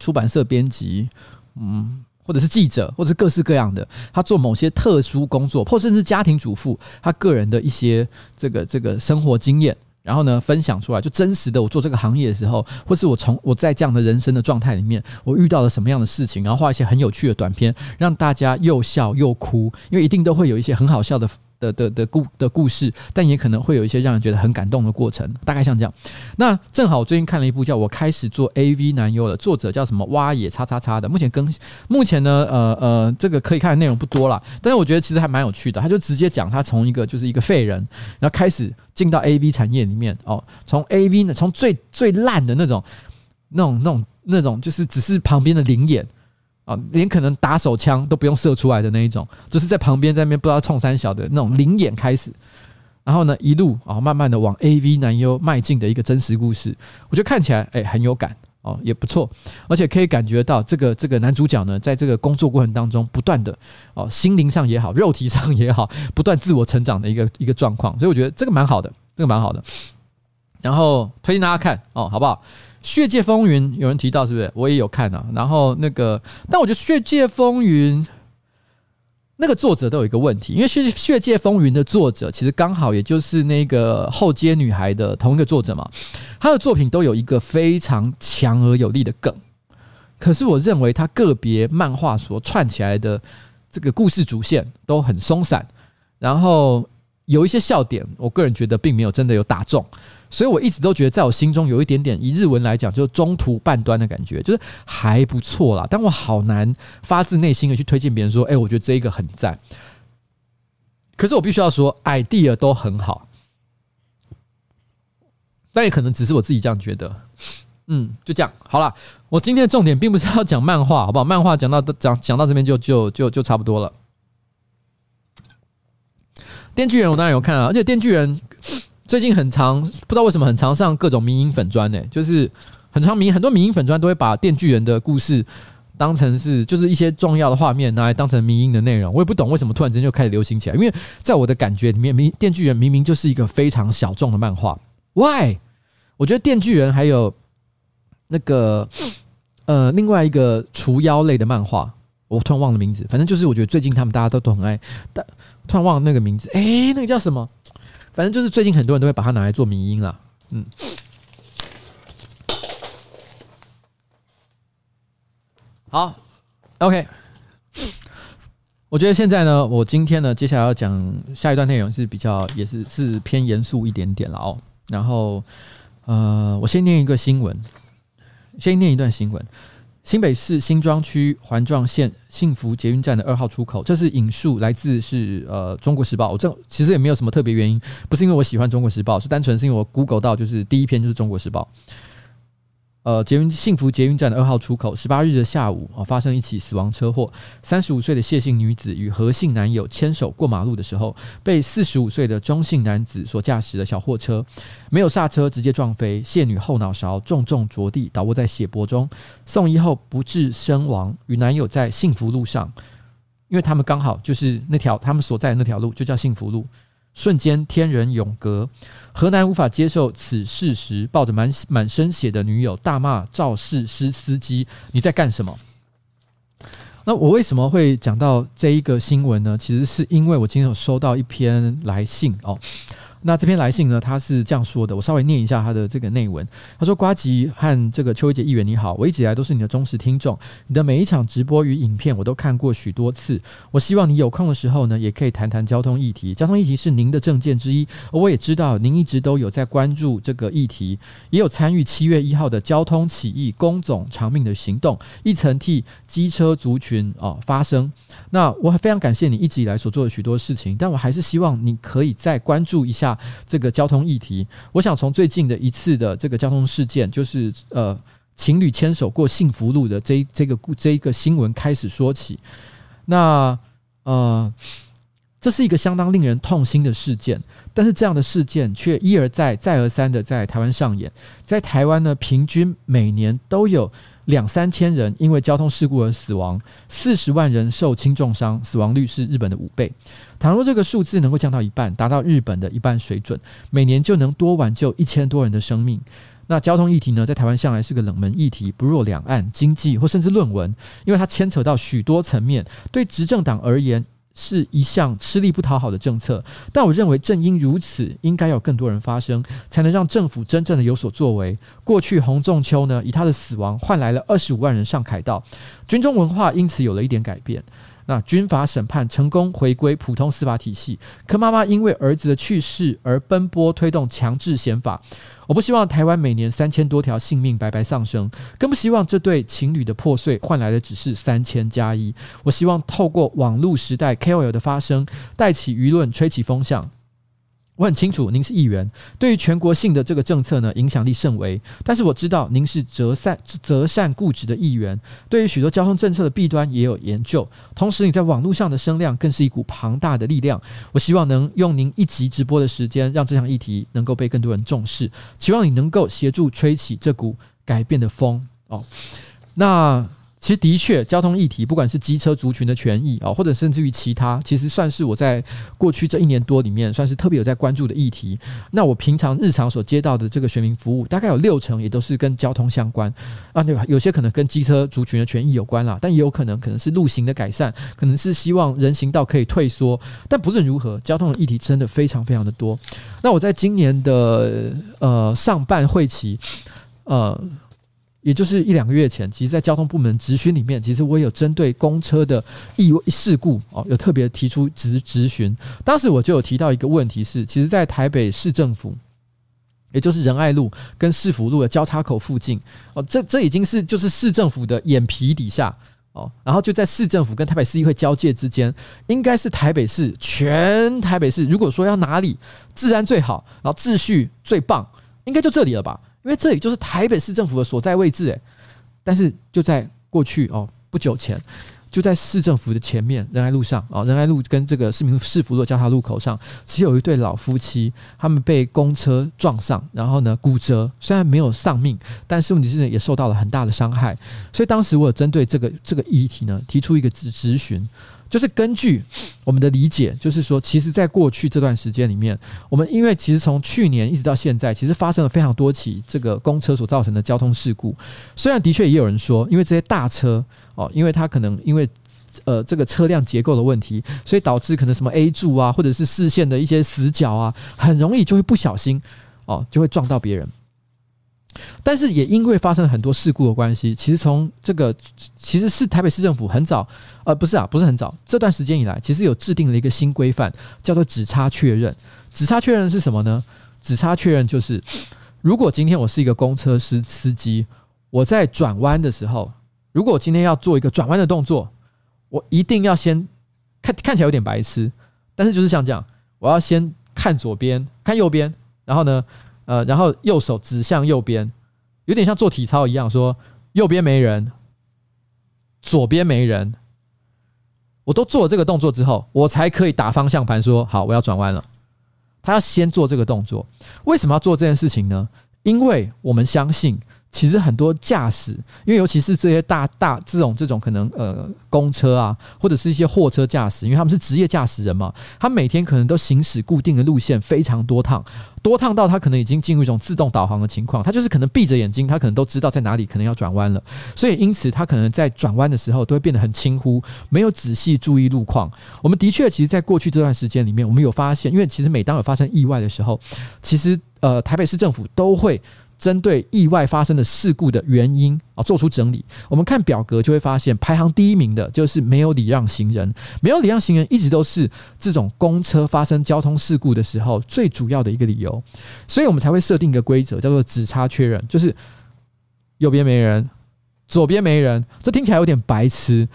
出版社编辑，嗯。或者是记者，或者是各式各样的，他做某些特殊工作，或甚至家庭主妇，他个人的一些这个这个生活经验，然后呢分享出来，就真实的我做这个行业的时候，或是我从我在这样的人生的状态里面，我遇到了什么样的事情，然后画一些很有趣的短片，让大家又笑又哭，因为一定都会有一些很好笑的的的的故的故事，但也可能会有一些让人觉得很感动的过程，大概像这样。那正好我最近看了一部叫《我开始做 AV 男优了》，作者叫什么挖野叉叉叉的。目前更目前呢，呃呃，这个可以看的内容不多啦，但是我觉得其实还蛮有趣的。他就直接讲他从一个就是一个废人，然后开始进到 AV 产业里面哦，从 AV 呢，从最最烂的那种那种那种那种，就是只是旁边的灵眼。啊，连可能打手枪都不用射出来的那一种，就是在旁边在那边不知道冲三小的那种灵眼开始，然后呢一路啊慢慢的往 AV 男优迈进的一个真实故事，我觉得看起来哎很有感哦，也不错，而且可以感觉到这个这个男主角呢，在这个工作过程当中不断的哦心灵上也好，肉体上也好，不断自我成长的一个一个状况，所以我觉得这个蛮好的，这个蛮好的，然后推荐大家看哦，好不好？《血界风云》有人提到是不是？我也有看啊。然后那个，但我觉得《血界风云》那个作者都有一个问题，因为《血血界风云》的作者其实刚好也就是那个《后街女孩》的同一个作者嘛。他的作品都有一个非常强而有力的梗，可是我认为他个别漫画所串起来的这个故事主线都很松散，然后有一些笑点，我个人觉得并没有真的有打中。所以我一直都觉得，在我心中有一点点，以日文来讲，就是中途半端的感觉，就是还不错啦。但我好难发自内心的去推荐别人说，哎，我觉得这一个很赞。可是我必须要说，idea 都很好，但也可能只是我自己这样觉得。嗯，就这样好了。我今天的重点并不是要讲漫画，好不好？漫画讲到讲讲到这边就就就就差不多了。电锯人我当然有看啊，而且电锯人。最近很常，不知道为什么很常上各种迷因粉砖呢，就是很常迷很多迷因粉砖都会把电锯人的故事当成是就是一些重要的画面拿来当成迷因的内容。我也不懂为什么突然之间就开始流行起来，因为在我的感觉里面，迷电锯人明明就是一个非常小众的漫画。Why？我觉得电锯人还有那个呃另外一个除妖类的漫画，我突然忘了名字，反正就是我觉得最近他们大家都都很爱，但突然忘了那个名字，哎、那个叫什么？反正就是最近很多人都会把它拿来做迷音啦，嗯，好，OK，我觉得现在呢，我今天呢，接下来要讲下一段内容是比较也是是偏严肃一点点了哦，然后呃，我先念一个新闻，先念一段新闻。新北市新庄区环状线幸福捷运站的二号出口，这是引述来自是呃《中国时报》。我这其实也没有什么特别原因，不是因为我喜欢《中国时报》，是单纯是因为我 Google 到就是第一篇就是《中国时报》。呃，捷运幸福捷运站的二号出口，十八日的下午啊，发生一起死亡车祸。三十五岁的谢姓女子与何姓男友牵手过马路的时候，被四十五岁的钟姓男子所驾驶的小货车没有刹车，直接撞飞。谢女后脑勺重重着地，倒卧在血泊中，送医后不治身亡。与男友在幸福路上，因为他们刚好就是那条他们所在的那条路就叫幸福路。瞬间天人永隔，河南无法接受此事实，抱着满满身血的女友大骂肇事司司机：“你在干什么？”那我为什么会讲到这一个新闻呢？其实是因为我今天有收到一篇来信哦。那这篇来信呢，他是这样说的，我稍微念一下他的这个内文。他说：“瓜吉和这个邱威杰议员你好，我一直以来都是你的忠实听众，你的每一场直播与影片我都看过许多次。我希望你有空的时候呢，也可以谈谈交通议题。交通议题是您的政见之一，而我也知道您一直都有在关注这个议题，也有参与七月一号的交通起义，工总长命的行动，一层替机车族群、哦、发声。那我非常感谢你一直以来所做的许多事情，但我还是希望你可以再关注一下。”这个交通议题，我想从最近的一次的这个交通事件，就是呃情侣牵手过幸福路的这这个这一个新闻开始说起。那呃，这是一个相当令人痛心的事件，但是这样的事件却一而再、再而三的在台湾上演。在台湾呢，平均每年都有。两三千人因为交通事故而死亡，四十万人受轻重伤，死亡率是日本的五倍。倘若这个数字能够降到一半，达到日本的一半水准，每年就能多挽救一千多人的生命。那交通议题呢，在台湾向来是个冷门议题，不若两岸经济或甚至论文，因为它牵扯到许多层面。对执政党而言，是一项吃力不讨好的政策，但我认为正因如此，应该有更多人发声，才能让政府真正的有所作为。过去洪仲秋呢，以他的死亡换来了二十五万人上凯道，军中文化因此有了一点改变。那军法审判成功回归普通司法体系，柯妈妈因为儿子的去世而奔波推动强制宪法。我不希望台湾每年三千多条性命白白丧生，更不希望这对情侣的破碎换来的只是三千加一。我希望透过网络时代 KOL 的发声，带起舆论，吹起风向。我很清楚您是议员，对于全国性的这个政策呢，影响力甚微。但是我知道您是择善择善固执的议员，对于许多交通政策的弊端也有研究。同时，你在网络上的声量更是一股庞大的力量。我希望能用您一集直播的时间，让这项议题能够被更多人重视。希望你能够协助吹起这股改变的风哦。那。其实的确，交通议题，不管是机车族群的权益啊，或者甚至于其他，其实算是我在过去这一年多里面，算是特别有在关注的议题。那我平常日常所接到的这个选民服务，大概有六成也都是跟交通相关啊，有有些可能跟机车族群的权益有关啦，但也有可能可能是路型的改善，可能是希望人行道可以退缩。但不论如何，交通的议题真的非常非常的多。那我在今年的呃上半会期，呃。也就是一两个月前，其实，在交通部门质询里面，其实我有针对公车的意外事故哦，有特别提出质质询。当时我就有提到一个问题是，其实，在台北市政府，也就是仁爱路跟市府路的交叉口附近哦，这这已经是就是市政府的眼皮底下哦，然后就在市政府跟台北市议会交界之间，应该是台北市全台北市，如果说要哪里治安最好，然后秩序最棒，应该就这里了吧。因为这里就是台北市政府的所在位置，诶，但是就在过去哦，不久前，就在市政府的前面仁爱路上啊，仁爱路跟这个市民市府路交叉路口上，只有一对老夫妻，他们被公车撞上，然后呢骨折，虽然没有丧命，但是问题是呢也受到了很大的伤害，所以当时我有针对这个这个议题呢提出一个质质询。就是根据我们的理解，就是说，其实，在过去这段时间里面，我们因为其实从去年一直到现在，其实发生了非常多起这个公车所造成的交通事故。虽然的确也有人说，因为这些大车哦，因为它可能因为呃这个车辆结构的问题，所以导致可能什么 A 柱啊，或者是视线的一些死角啊，很容易就会不小心哦，就会撞到别人。但是也因为发生了很多事故的关系，其实从这个其实是台北市政府很早，呃，不是啊，不是很早，这段时间以来，其实有制定了一个新规范，叫做指差确认。指差确认是什么呢？指差确认就是，如果今天我是一个公车司司机，我在转弯的时候，如果我今天要做一个转弯的动作，我一定要先看看起来有点白痴，但是就是像这样，我要先看左边，看右边，然后呢？呃，然后右手指向右边，有点像做体操一样，说右边没人，左边没人，我都做了这个动作之后，我才可以打方向盘说好，我要转弯了。他要先做这个动作，为什么要做这件事情呢？因为我们相信。其实很多驾驶，因为尤其是这些大大这种这种可能呃公车啊，或者是一些货车驾驶，因为他们是职业驾驶人嘛，他每天可能都行驶固定的路线非常多趟，多趟到他可能已经进入一种自动导航的情况，他就是可能闭着眼睛，他可能都知道在哪里可能要转弯了，所以因此他可能在转弯的时候都会变得很轻忽，没有仔细注意路况。我们的确，其实，在过去这段时间里面，我们有发现，因为其实每当有发生意外的时候，其实呃台北市政府都会。针对意外发生的事故的原因啊，做出整理。我们看表格就会发现，排行第一名的就是没有礼让行人。没有礼让行人一直都是这种公车发生交通事故的时候最主要的一个理由，所以我们才会设定一个规则，叫做只差确认，就是右边没人，左边没人。这听起来有点白痴。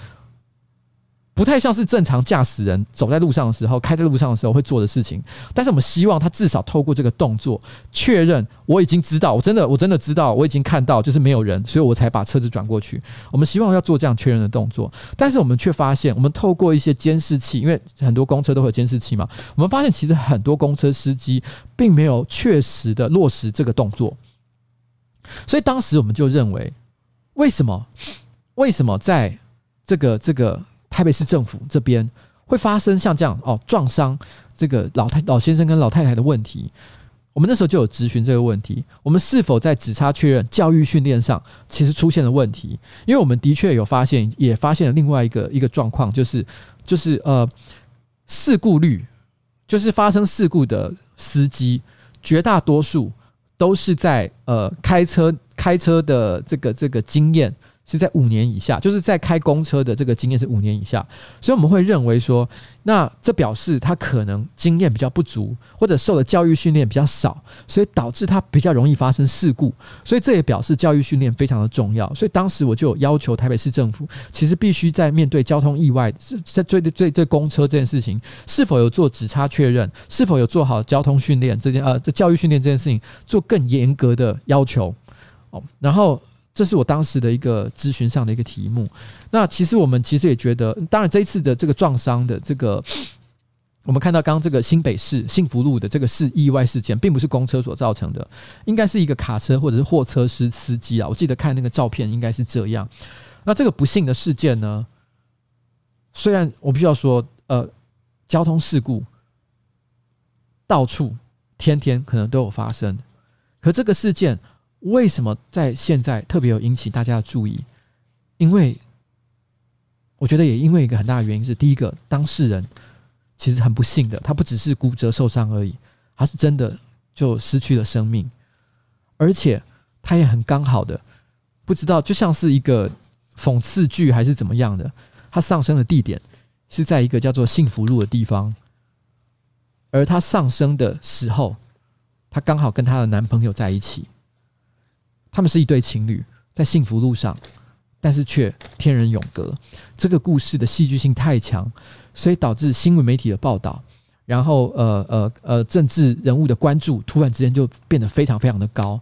不太像是正常驾驶人走在路上的时候，开在路上的时候会做的事情。但是我们希望他至少透过这个动作确认，我已经知道，我真的我真的知道，我已经看到就是没有人，所以我才把车子转过去。我们希望要做这样确认的动作，但是我们却发现，我们透过一些监视器，因为很多公车都会有监视器嘛，我们发现其实很多公车司机并没有确实的落实这个动作。所以当时我们就认为，为什么？为什么在这个这个？台北市政府这边会发生像这样哦撞伤这个老太老先生跟老太太的问题，我们那时候就有咨询这个问题：我们是否在只差确认教育训练上其实出现了问题？因为我们的确有发现，也发现了另外一个一个状况，就是就是呃事故率，就是发生事故的司机绝大多数都是在呃开车开车的这个这个经验是在五年以下，就是在开公车的这个经验是五年以下，所以我们会认为说，那这表示他可能经验比较不足，或者受的教育训练比较少，所以导致他比较容易发生事故。所以这也表示教育训练非常的重要。所以当时我就有要求台北市政府，其实必须在面对交通意外，在追追追公车这件事情，是否有做指差确认，是否有做好交通训练这件呃这教育训练这件事情，做更严格的要求哦，然后。这是我当时的一个咨询上的一个题目。那其实我们其实也觉得，当然这一次的这个撞伤的这个，我们看到刚刚这个新北市幸福路的这个是意外事件，并不是公车所造成的，应该是一个卡车或者是货车司司机啊。我记得看那个照片应该是这样。那这个不幸的事件呢，虽然我必须要说，呃，交通事故到处天天可能都有发生，可这个事件。为什么在现在特别有引起大家的注意？因为我觉得也因为一个很大的原因是，第一个当事人其实很不幸的，他不只是骨折受伤而已，他是真的就失去了生命，而且他也很刚好的不知道，就像是一个讽刺剧还是怎么样的，他上升的地点是在一个叫做幸福路的地方，而他上升的时候，他刚好跟他的男朋友在一起。他们是一对情侣，在幸福路上，但是却天人永隔。这个故事的戏剧性太强，所以导致新闻媒体的报道，然后呃呃呃，政治人物的关注，突然之间就变得非常非常的高。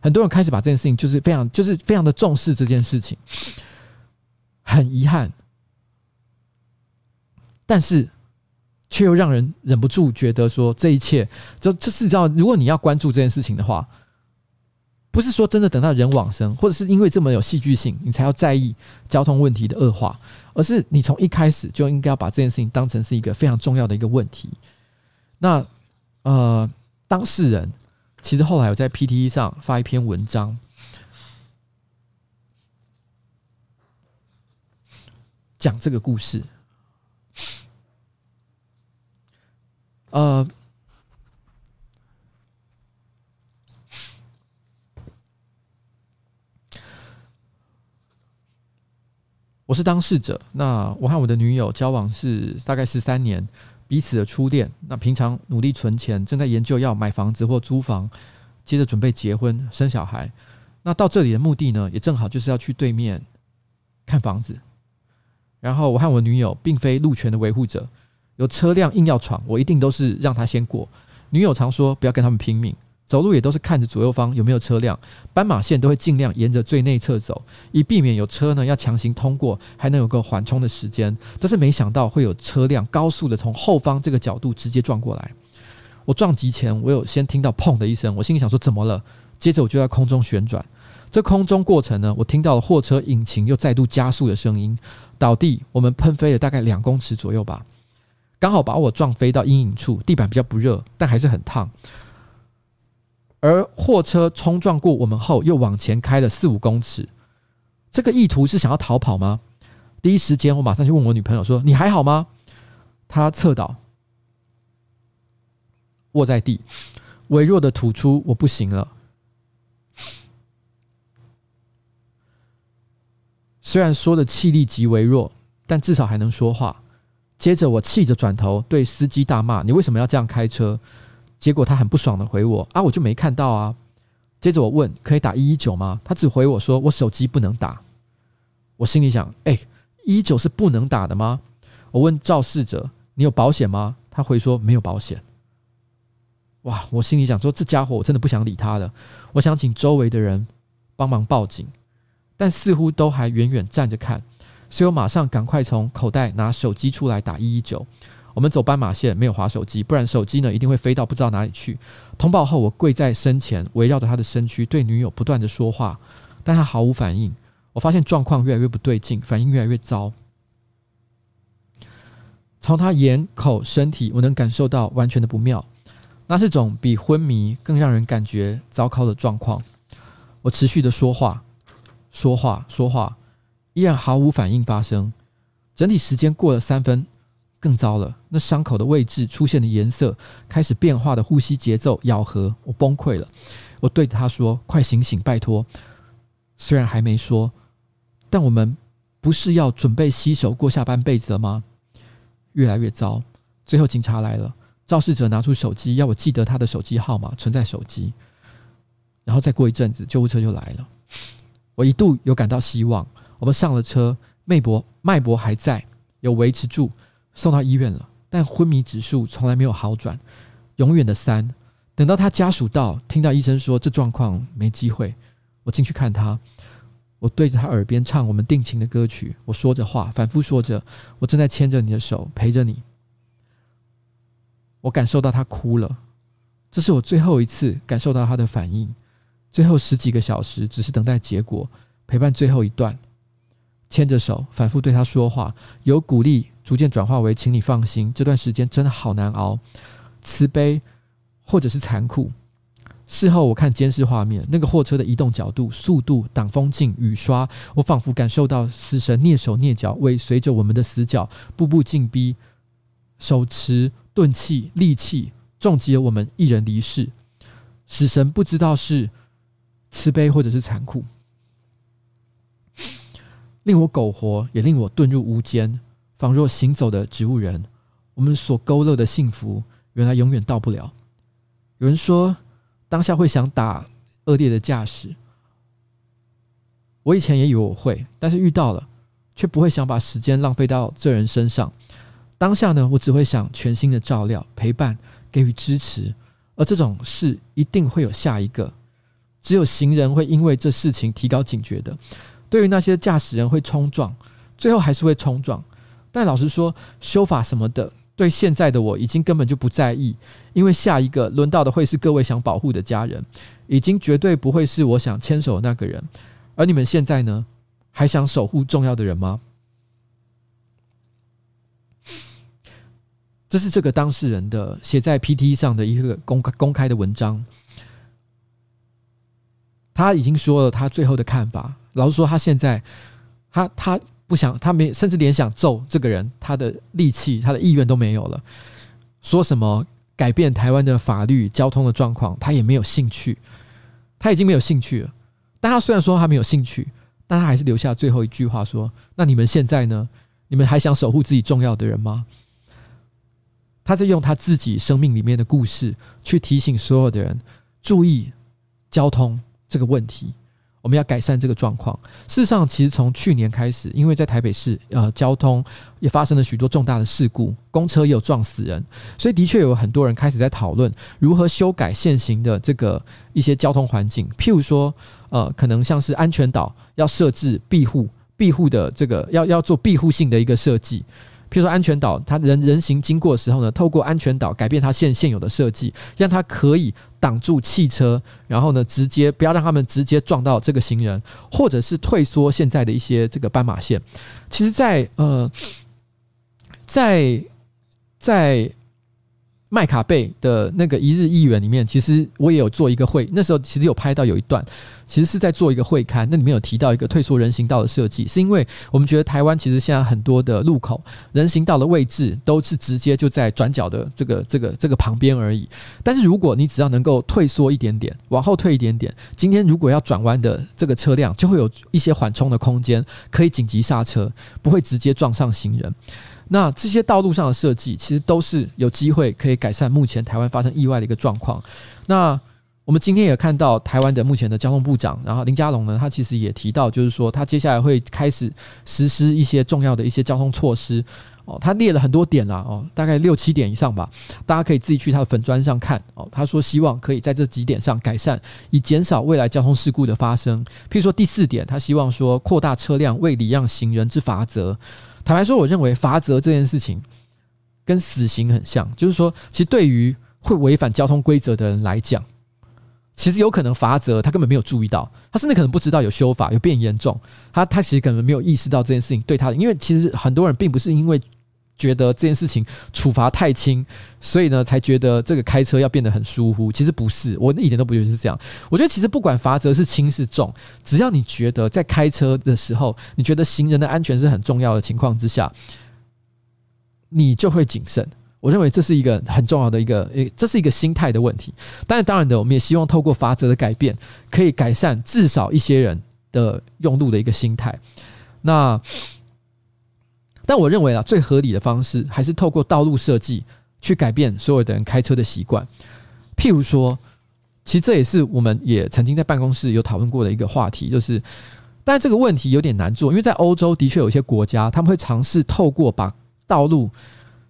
很多人开始把这件事情，就是非常就是非常的重视这件事情。很遗憾，但是却又让人忍不住觉得说，这一切就就是知道，如果你要关注这件事情的话。不是说真的等到人往生，或者是因为这么有戏剧性，你才要在意交通问题的恶化，而是你从一开始就应该要把这件事情当成是一个非常重要的一个问题。那呃，当事人其实后来有在 PTT 上发一篇文章，讲这个故事，呃。我是当事者。那我和我的女友交往是大概十三年，彼此的初恋。那平常努力存钱，正在研究要买房子或租房，接着准备结婚生小孩。那到这里的目的呢，也正好就是要去对面看房子。然后我和我女友并非路权的维护者，有车辆硬要闯，我一定都是让他先过。女友常说不要跟他们拼命。走路也都是看着左右方有没有车辆，斑马线都会尽量沿着最内侧走，以避免有车呢要强行通过，还能有个缓冲的时间。但是没想到会有车辆高速的从后方这个角度直接撞过来。我撞击前，我有先听到砰的一声，我心里想说怎么了？接着我就在空中旋转，这空中过程呢，我听到了货车引擎又再度加速的声音。倒地，我们喷飞了大概两公尺左右吧，刚好把我撞飞到阴影处，地板比较不热，但还是很烫。而货车冲撞过我们后，又往前开了四五公尺。这个意图是想要逃跑吗？第一时间，我马上就问我女朋友说：“你还好吗？”她侧倒，卧在地，微弱的吐出：“我不行了。”虽然说的气力极微弱，但至少还能说话。接着，我气着转头对司机大骂：“你为什么要这样开车？”结果他很不爽的回我啊，我就没看到啊。接着我问，可以打一一九吗？他只回我说，我手机不能打。我心里想，哎，一一九是不能打的吗？我问肇事者，你有保险吗？他回说没有保险。哇，我心里想说，这家伙我真的不想理他了。我想请周围的人帮忙报警，但似乎都还远远站着看，所以我马上赶快从口袋拿手机出来打一一九。我们走斑马线，没有滑手机，不然手机呢一定会飞到不知道哪里去。通报后，我跪在身前，围绕着他的身躯，对女友不断的说话，但他毫无反应。我发现状况越来越不对劲，反应越来越糟。从他眼、口、身体，我能感受到完全的不妙，那是种比昏迷更让人感觉糟糕的状况。我持续的说话，说话，说话，依然毫无反应发生。整体时间过了三分。更糟了，那伤口的位置出现的颜色开始变化的呼吸节奏咬合，我崩溃了。我对着他说：“快醒醒，拜托！”虽然还没说，但我们不是要准备洗手过下半辈子了吗？越来越糟。最后警察来了，肇事者拿出手机要我记得他的手机号码，存在手机。然后再过一阵子，救护车就来了。我一度有感到希望，我们上了车，脉搏脉搏还在，有维持住，送到医院了。但昏迷指数从来没有好转，永远的三。等到他家属到，听到医生说这状况没机会，我进去看他，我对着他耳边唱我们定情的歌曲，我说着话，反复说着，我正在牵着你的手，陪着你。我感受到他哭了，这是我最后一次感受到他的反应。最后十几个小时，只是等待结果，陪伴最后一段，牵着手，反复对他说话，有鼓励逐渐转化为“请你放心”。这段时间真的好难熬，慈悲或者是残酷。事后我看监视画面，那个货车的移动角度、速度、挡风镜、雨刷，我仿佛感受到死神蹑手蹑脚，尾随着我们的死角，步步进逼，手持钝器、利器，重击了我们一人离世。死神不知道是。慈悲或者是残酷，令我苟活，也令我遁入无间，仿若行走的植物人。我们所勾勒的幸福，原来永远到不了。有人说，当下会想打恶劣的驾驶。我以前也以为我会，但是遇到了，却不会想把时间浪费到这人身上。当下呢，我只会想全心的照料、陪伴、给予支持，而这种事一定会有下一个。只有行人会因为这事情提高警觉的，对于那些驾驶人会冲撞，最后还是会冲撞。但老实说，修法什么的，对现在的我已经根本就不在意，因为下一个轮到的会是各位想保护的家人，已经绝对不会是我想牵手的那个人。而你们现在呢，还想守护重要的人吗？这是这个当事人的写在 PT 上的一个公公开的文章。他已经说了他最后的看法。老实说，他现在他他不想，他没甚至连想揍这个人，他的力气、他的意愿都没有了。说什么改变台湾的法律、交通的状况，他也没有兴趣。他已经没有兴趣了。但他虽然说他没有兴趣，但他还是留下最后一句话说：“那你们现在呢？你们还想守护自己重要的人吗？”他在用他自己生命里面的故事去提醒所有的人注意交通。这个问题，我们要改善这个状况。事实上，其实从去年开始，因为在台北市，呃，交通也发生了许多重大的事故，公车也有撞死人，所以的确有很多人开始在讨论如何修改现行的这个一些交通环境。譬如说，呃，可能像是安全岛要设置庇护、庇护的这个要要做庇护性的一个设计。譬如说，安全岛，它人人行经过的时候呢，透过安全岛改变它现现有的设计，让它可以挡住汽车，然后呢，直接不要让他们直接撞到这个行人，或者是退缩现在的一些这个斑马线。其实，在呃，在在。麦卡贝的那个一日议员里面，其实我也有做一个会，那时候其实有拍到有一段，其实是在做一个会刊，那里面有提到一个退缩人行道的设计，是因为我们觉得台湾其实现在很多的路口人行道的位置都是直接就在转角的这个这个这个旁边而已，但是如果你只要能够退缩一点点，往后退一点点，今天如果要转弯的这个车辆就会有一些缓冲的空间，可以紧急刹车，不会直接撞上行人。那这些道路上的设计，其实都是有机会可以改善目前台湾发生意外的一个状况。那我们今天也看到台湾的目前的交通部长，然后林佳龙呢，他其实也提到，就是说他接下来会开始实施一些重要的一些交通措施。哦，他列了很多点啦，哦，大概六七点以上吧，大家可以自己去他的粉砖上看。哦，他说希望可以在这几点上改善，以减少未来交通事故的发生。譬如说第四点，他希望说扩大车辆未礼让行人之罚则。坦白说，我认为罚则这件事情跟死刑很像，就是说，其实对于会违反交通规则的人来讲，其实有可能罚则他根本没有注意到，他甚至可能不知道有修法有变严重，他他其实可能没有意识到这件事情对他的，因为其实很多人并不是因为。觉得这件事情处罚太轻，所以呢，才觉得这个开车要变得很疏忽。其实不是，我一点都不觉得是这样。我觉得其实不管罚则是轻是重，只要你觉得在开车的时候，你觉得行人的安全是很重要的情况之下，你就会谨慎。我认为这是一个很重要的一个，诶，这是一个心态的问题。但是当然的，我们也希望透过罚则的改变，可以改善至少一些人的用路的一个心态。那但我认为啊，最合理的方式还是透过道路设计去改变所有的人开车的习惯。譬如说，其实这也是我们也曾经在办公室有讨论过的一个话题，就是，但这个问题有点难做，因为在欧洲的确有一些国家，他们会尝试透过把道路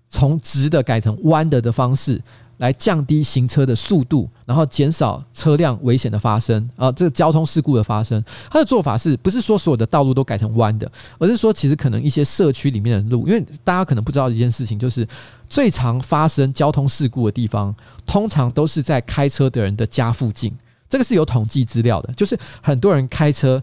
从直的改成弯的的方式。来降低行车的速度，然后减少车辆危险的发生啊，这个交通事故的发生。他的做法是不是说所有的道路都改成弯的，而是说其实可能一些社区里面的路，因为大家可能不知道一件事情，就是最常发生交通事故的地方，通常都是在开车的人的家附近。这个是有统计资料的，就是很多人开车。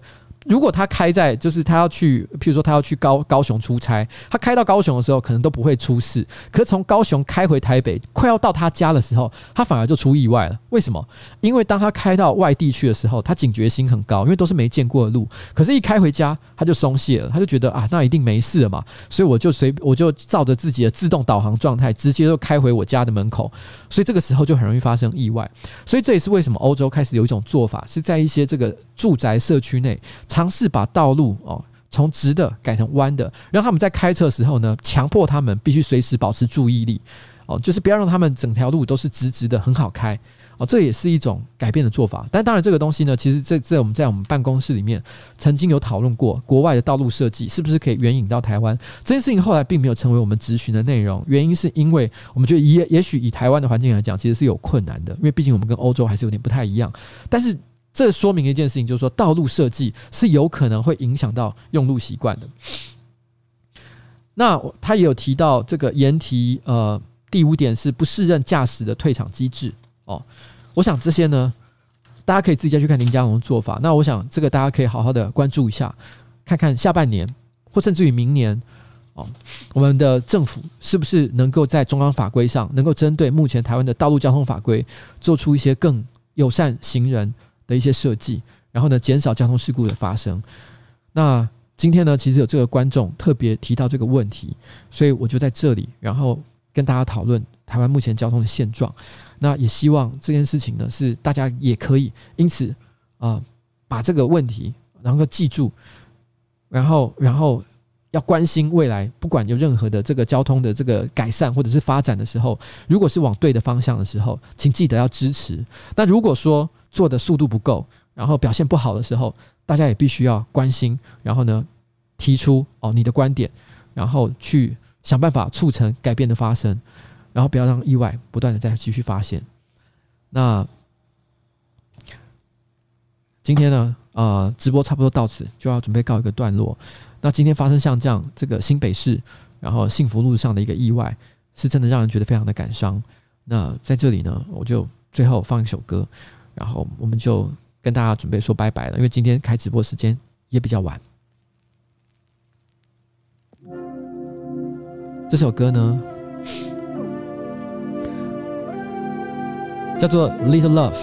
如果他开在，就是他要去，譬如说他要去高高雄出差，他开到高雄的时候，可能都不会出事。可是从高雄开回台北，快要到他家的时候，他反而就出意外了。为什么？因为当他开到外地去的时候，他警觉心很高，因为都是没见过的路。可是，一开回家，他就松懈了，他就觉得啊，那一定没事了嘛。所以我就随我就照着自己的自动导航状态，直接就开回我家的门口。所以这个时候就很容易发生意外。所以这也是为什么欧洲开始有一种做法，是在一些这个住宅社区内。尝试把道路哦从直的改成弯的，让他们在开车的时候呢，强迫他们必须随时保持注意力哦，就是不要让他们整条路都是直直的很好开哦，这也是一种改变的做法。但当然，这个东西呢，其实这这我们在我们办公室里面曾经有讨论过，国外的道路设计是不是可以援引到台湾？这件事情后来并没有成为我们咨询的内容，原因是因为我们觉得也也许以台湾的环境来讲，其实是有困难的，因为毕竟我们跟欧洲还是有点不太一样，但是。这说明一件事情，就是说道路设计是有可能会影响到用路习惯的。那他也有提到这个研题，呃，第五点是不适任驾驶的退场机制哦。我想这些呢，大家可以自己再去看林佳龙的做法。那我想这个大家可以好好的关注一下，看看下半年或甚至于明年哦，我们的政府是不是能够在中央法规上，能够针对目前台湾的道路交通法规，做出一些更友善行人的一些设计，然后呢，减少交通事故的发生。那今天呢，其实有这个观众特别提到这个问题，所以我就在这里，然后跟大家讨论台湾目前交通的现状。那也希望这件事情呢，是大家也可以因此啊、把这个问题然后记住，然后然后要关心未来，不管有任何的这个交通的这个改善或者是发展的时候，如果是往对的方向的时候，请记得要支持。那如果说，做的速度不够，然后表现不好的时候，大家也必须要关心，然后呢，提出哦你的观点，然后去想办法促成改变的发生，然后不要让意外不断的再继续发现。那今天呢，呃，直播差不多到此就要准备告一个段落。那今天发生像这样这个新北市，然后幸福路上的一个意外，是真的让人觉得非常的感伤。那在这里呢，我就最后放一首歌。然后我们就跟大家准备说拜拜了，因为今天开直播时间也比较晚。这首歌呢，叫做《Little Love》，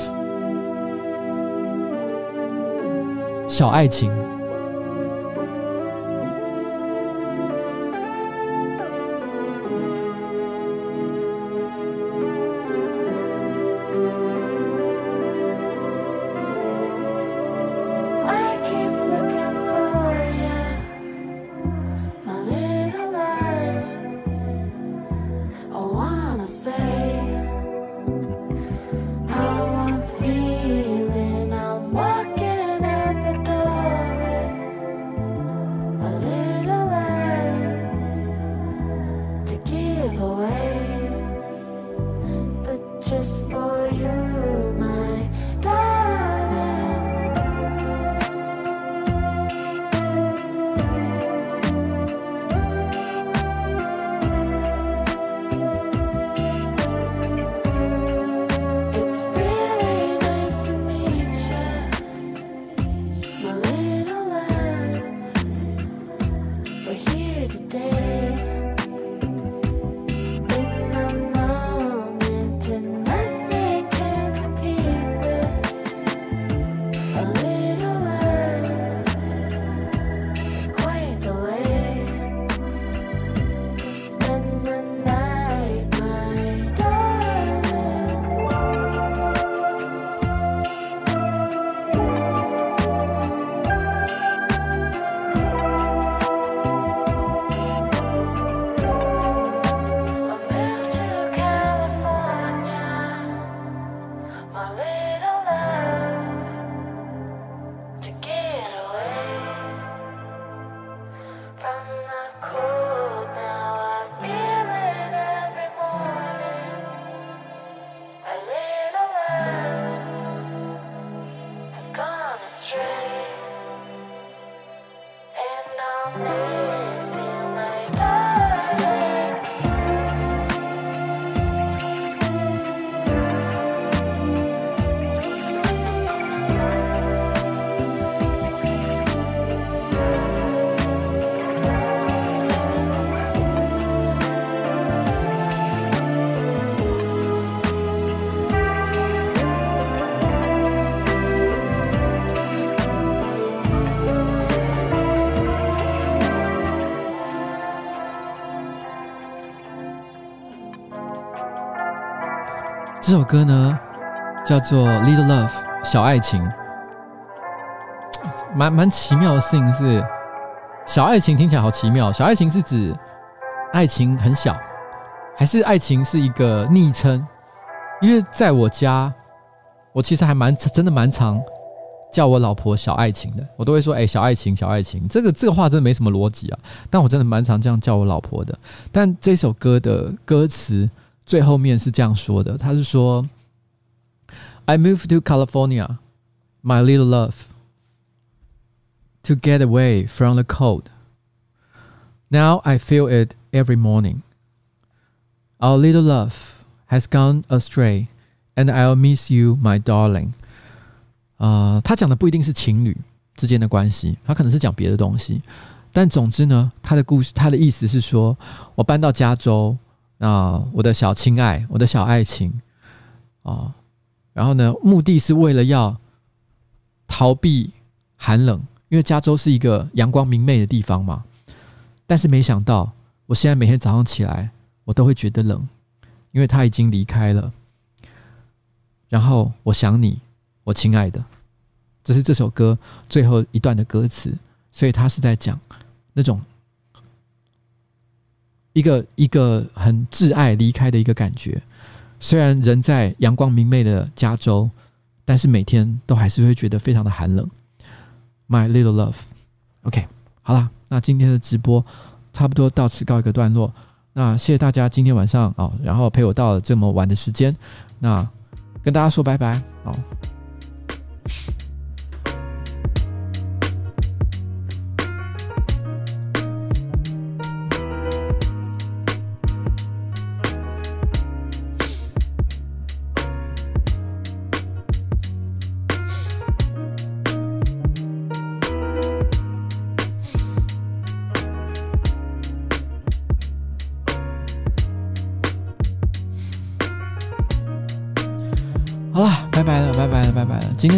小爱情。这首歌呢叫做《Little Love》小爱情，蛮蛮奇妙的事情是，小爱情听起来好奇妙。小爱情是指爱情很小，还是爱情是一个昵称？因为在我家，我其实还蛮真的蛮常叫我老婆小爱情的，我都会说：“哎、小爱情，小爱情。”这个这个话真的没什么逻辑啊，但我真的蛮常这样叫我老婆的。但这首歌的歌词最后面是这样说的，他是说：“I moved to California, my little love, to get away from the cold. Now I feel it every morning. Our little love.” Has gone astray, and I'll miss you, my darling. 啊、呃，他讲的不一定是情侣之间的关系，他可能是讲别的东西。但总之呢，他的故事，他的意思是说，我搬到加州， 那、我的小亲爱，我的小爱情啊、然后呢，目的是为了要逃避寒冷，因为加州是一个阳光明媚的地方嘛。但是没想到，我现在每天早上起来，我都会觉得冷。因为他已经离开了，然后我想你，我亲爱的，这是这首歌最后一段的歌词，所以他是在讲那种一个一个很挚爱离开的一个感觉。虽然人在阳光明媚的加州，但是每天都还是会觉得非常的寒冷。My little love，OK，好了，那今天的直播差不多到此告一个段落。那谢谢大家今天晚上啊，然后陪我到了这么晚的时间，那跟大家说拜拜哦。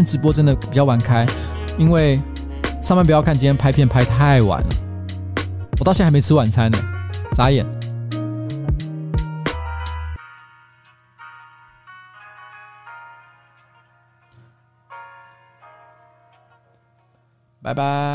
直播真的比较晚开，因为上班不要看今天拍片拍太晚了，我到现在还没吃晚餐呢，眨眼。拜拜。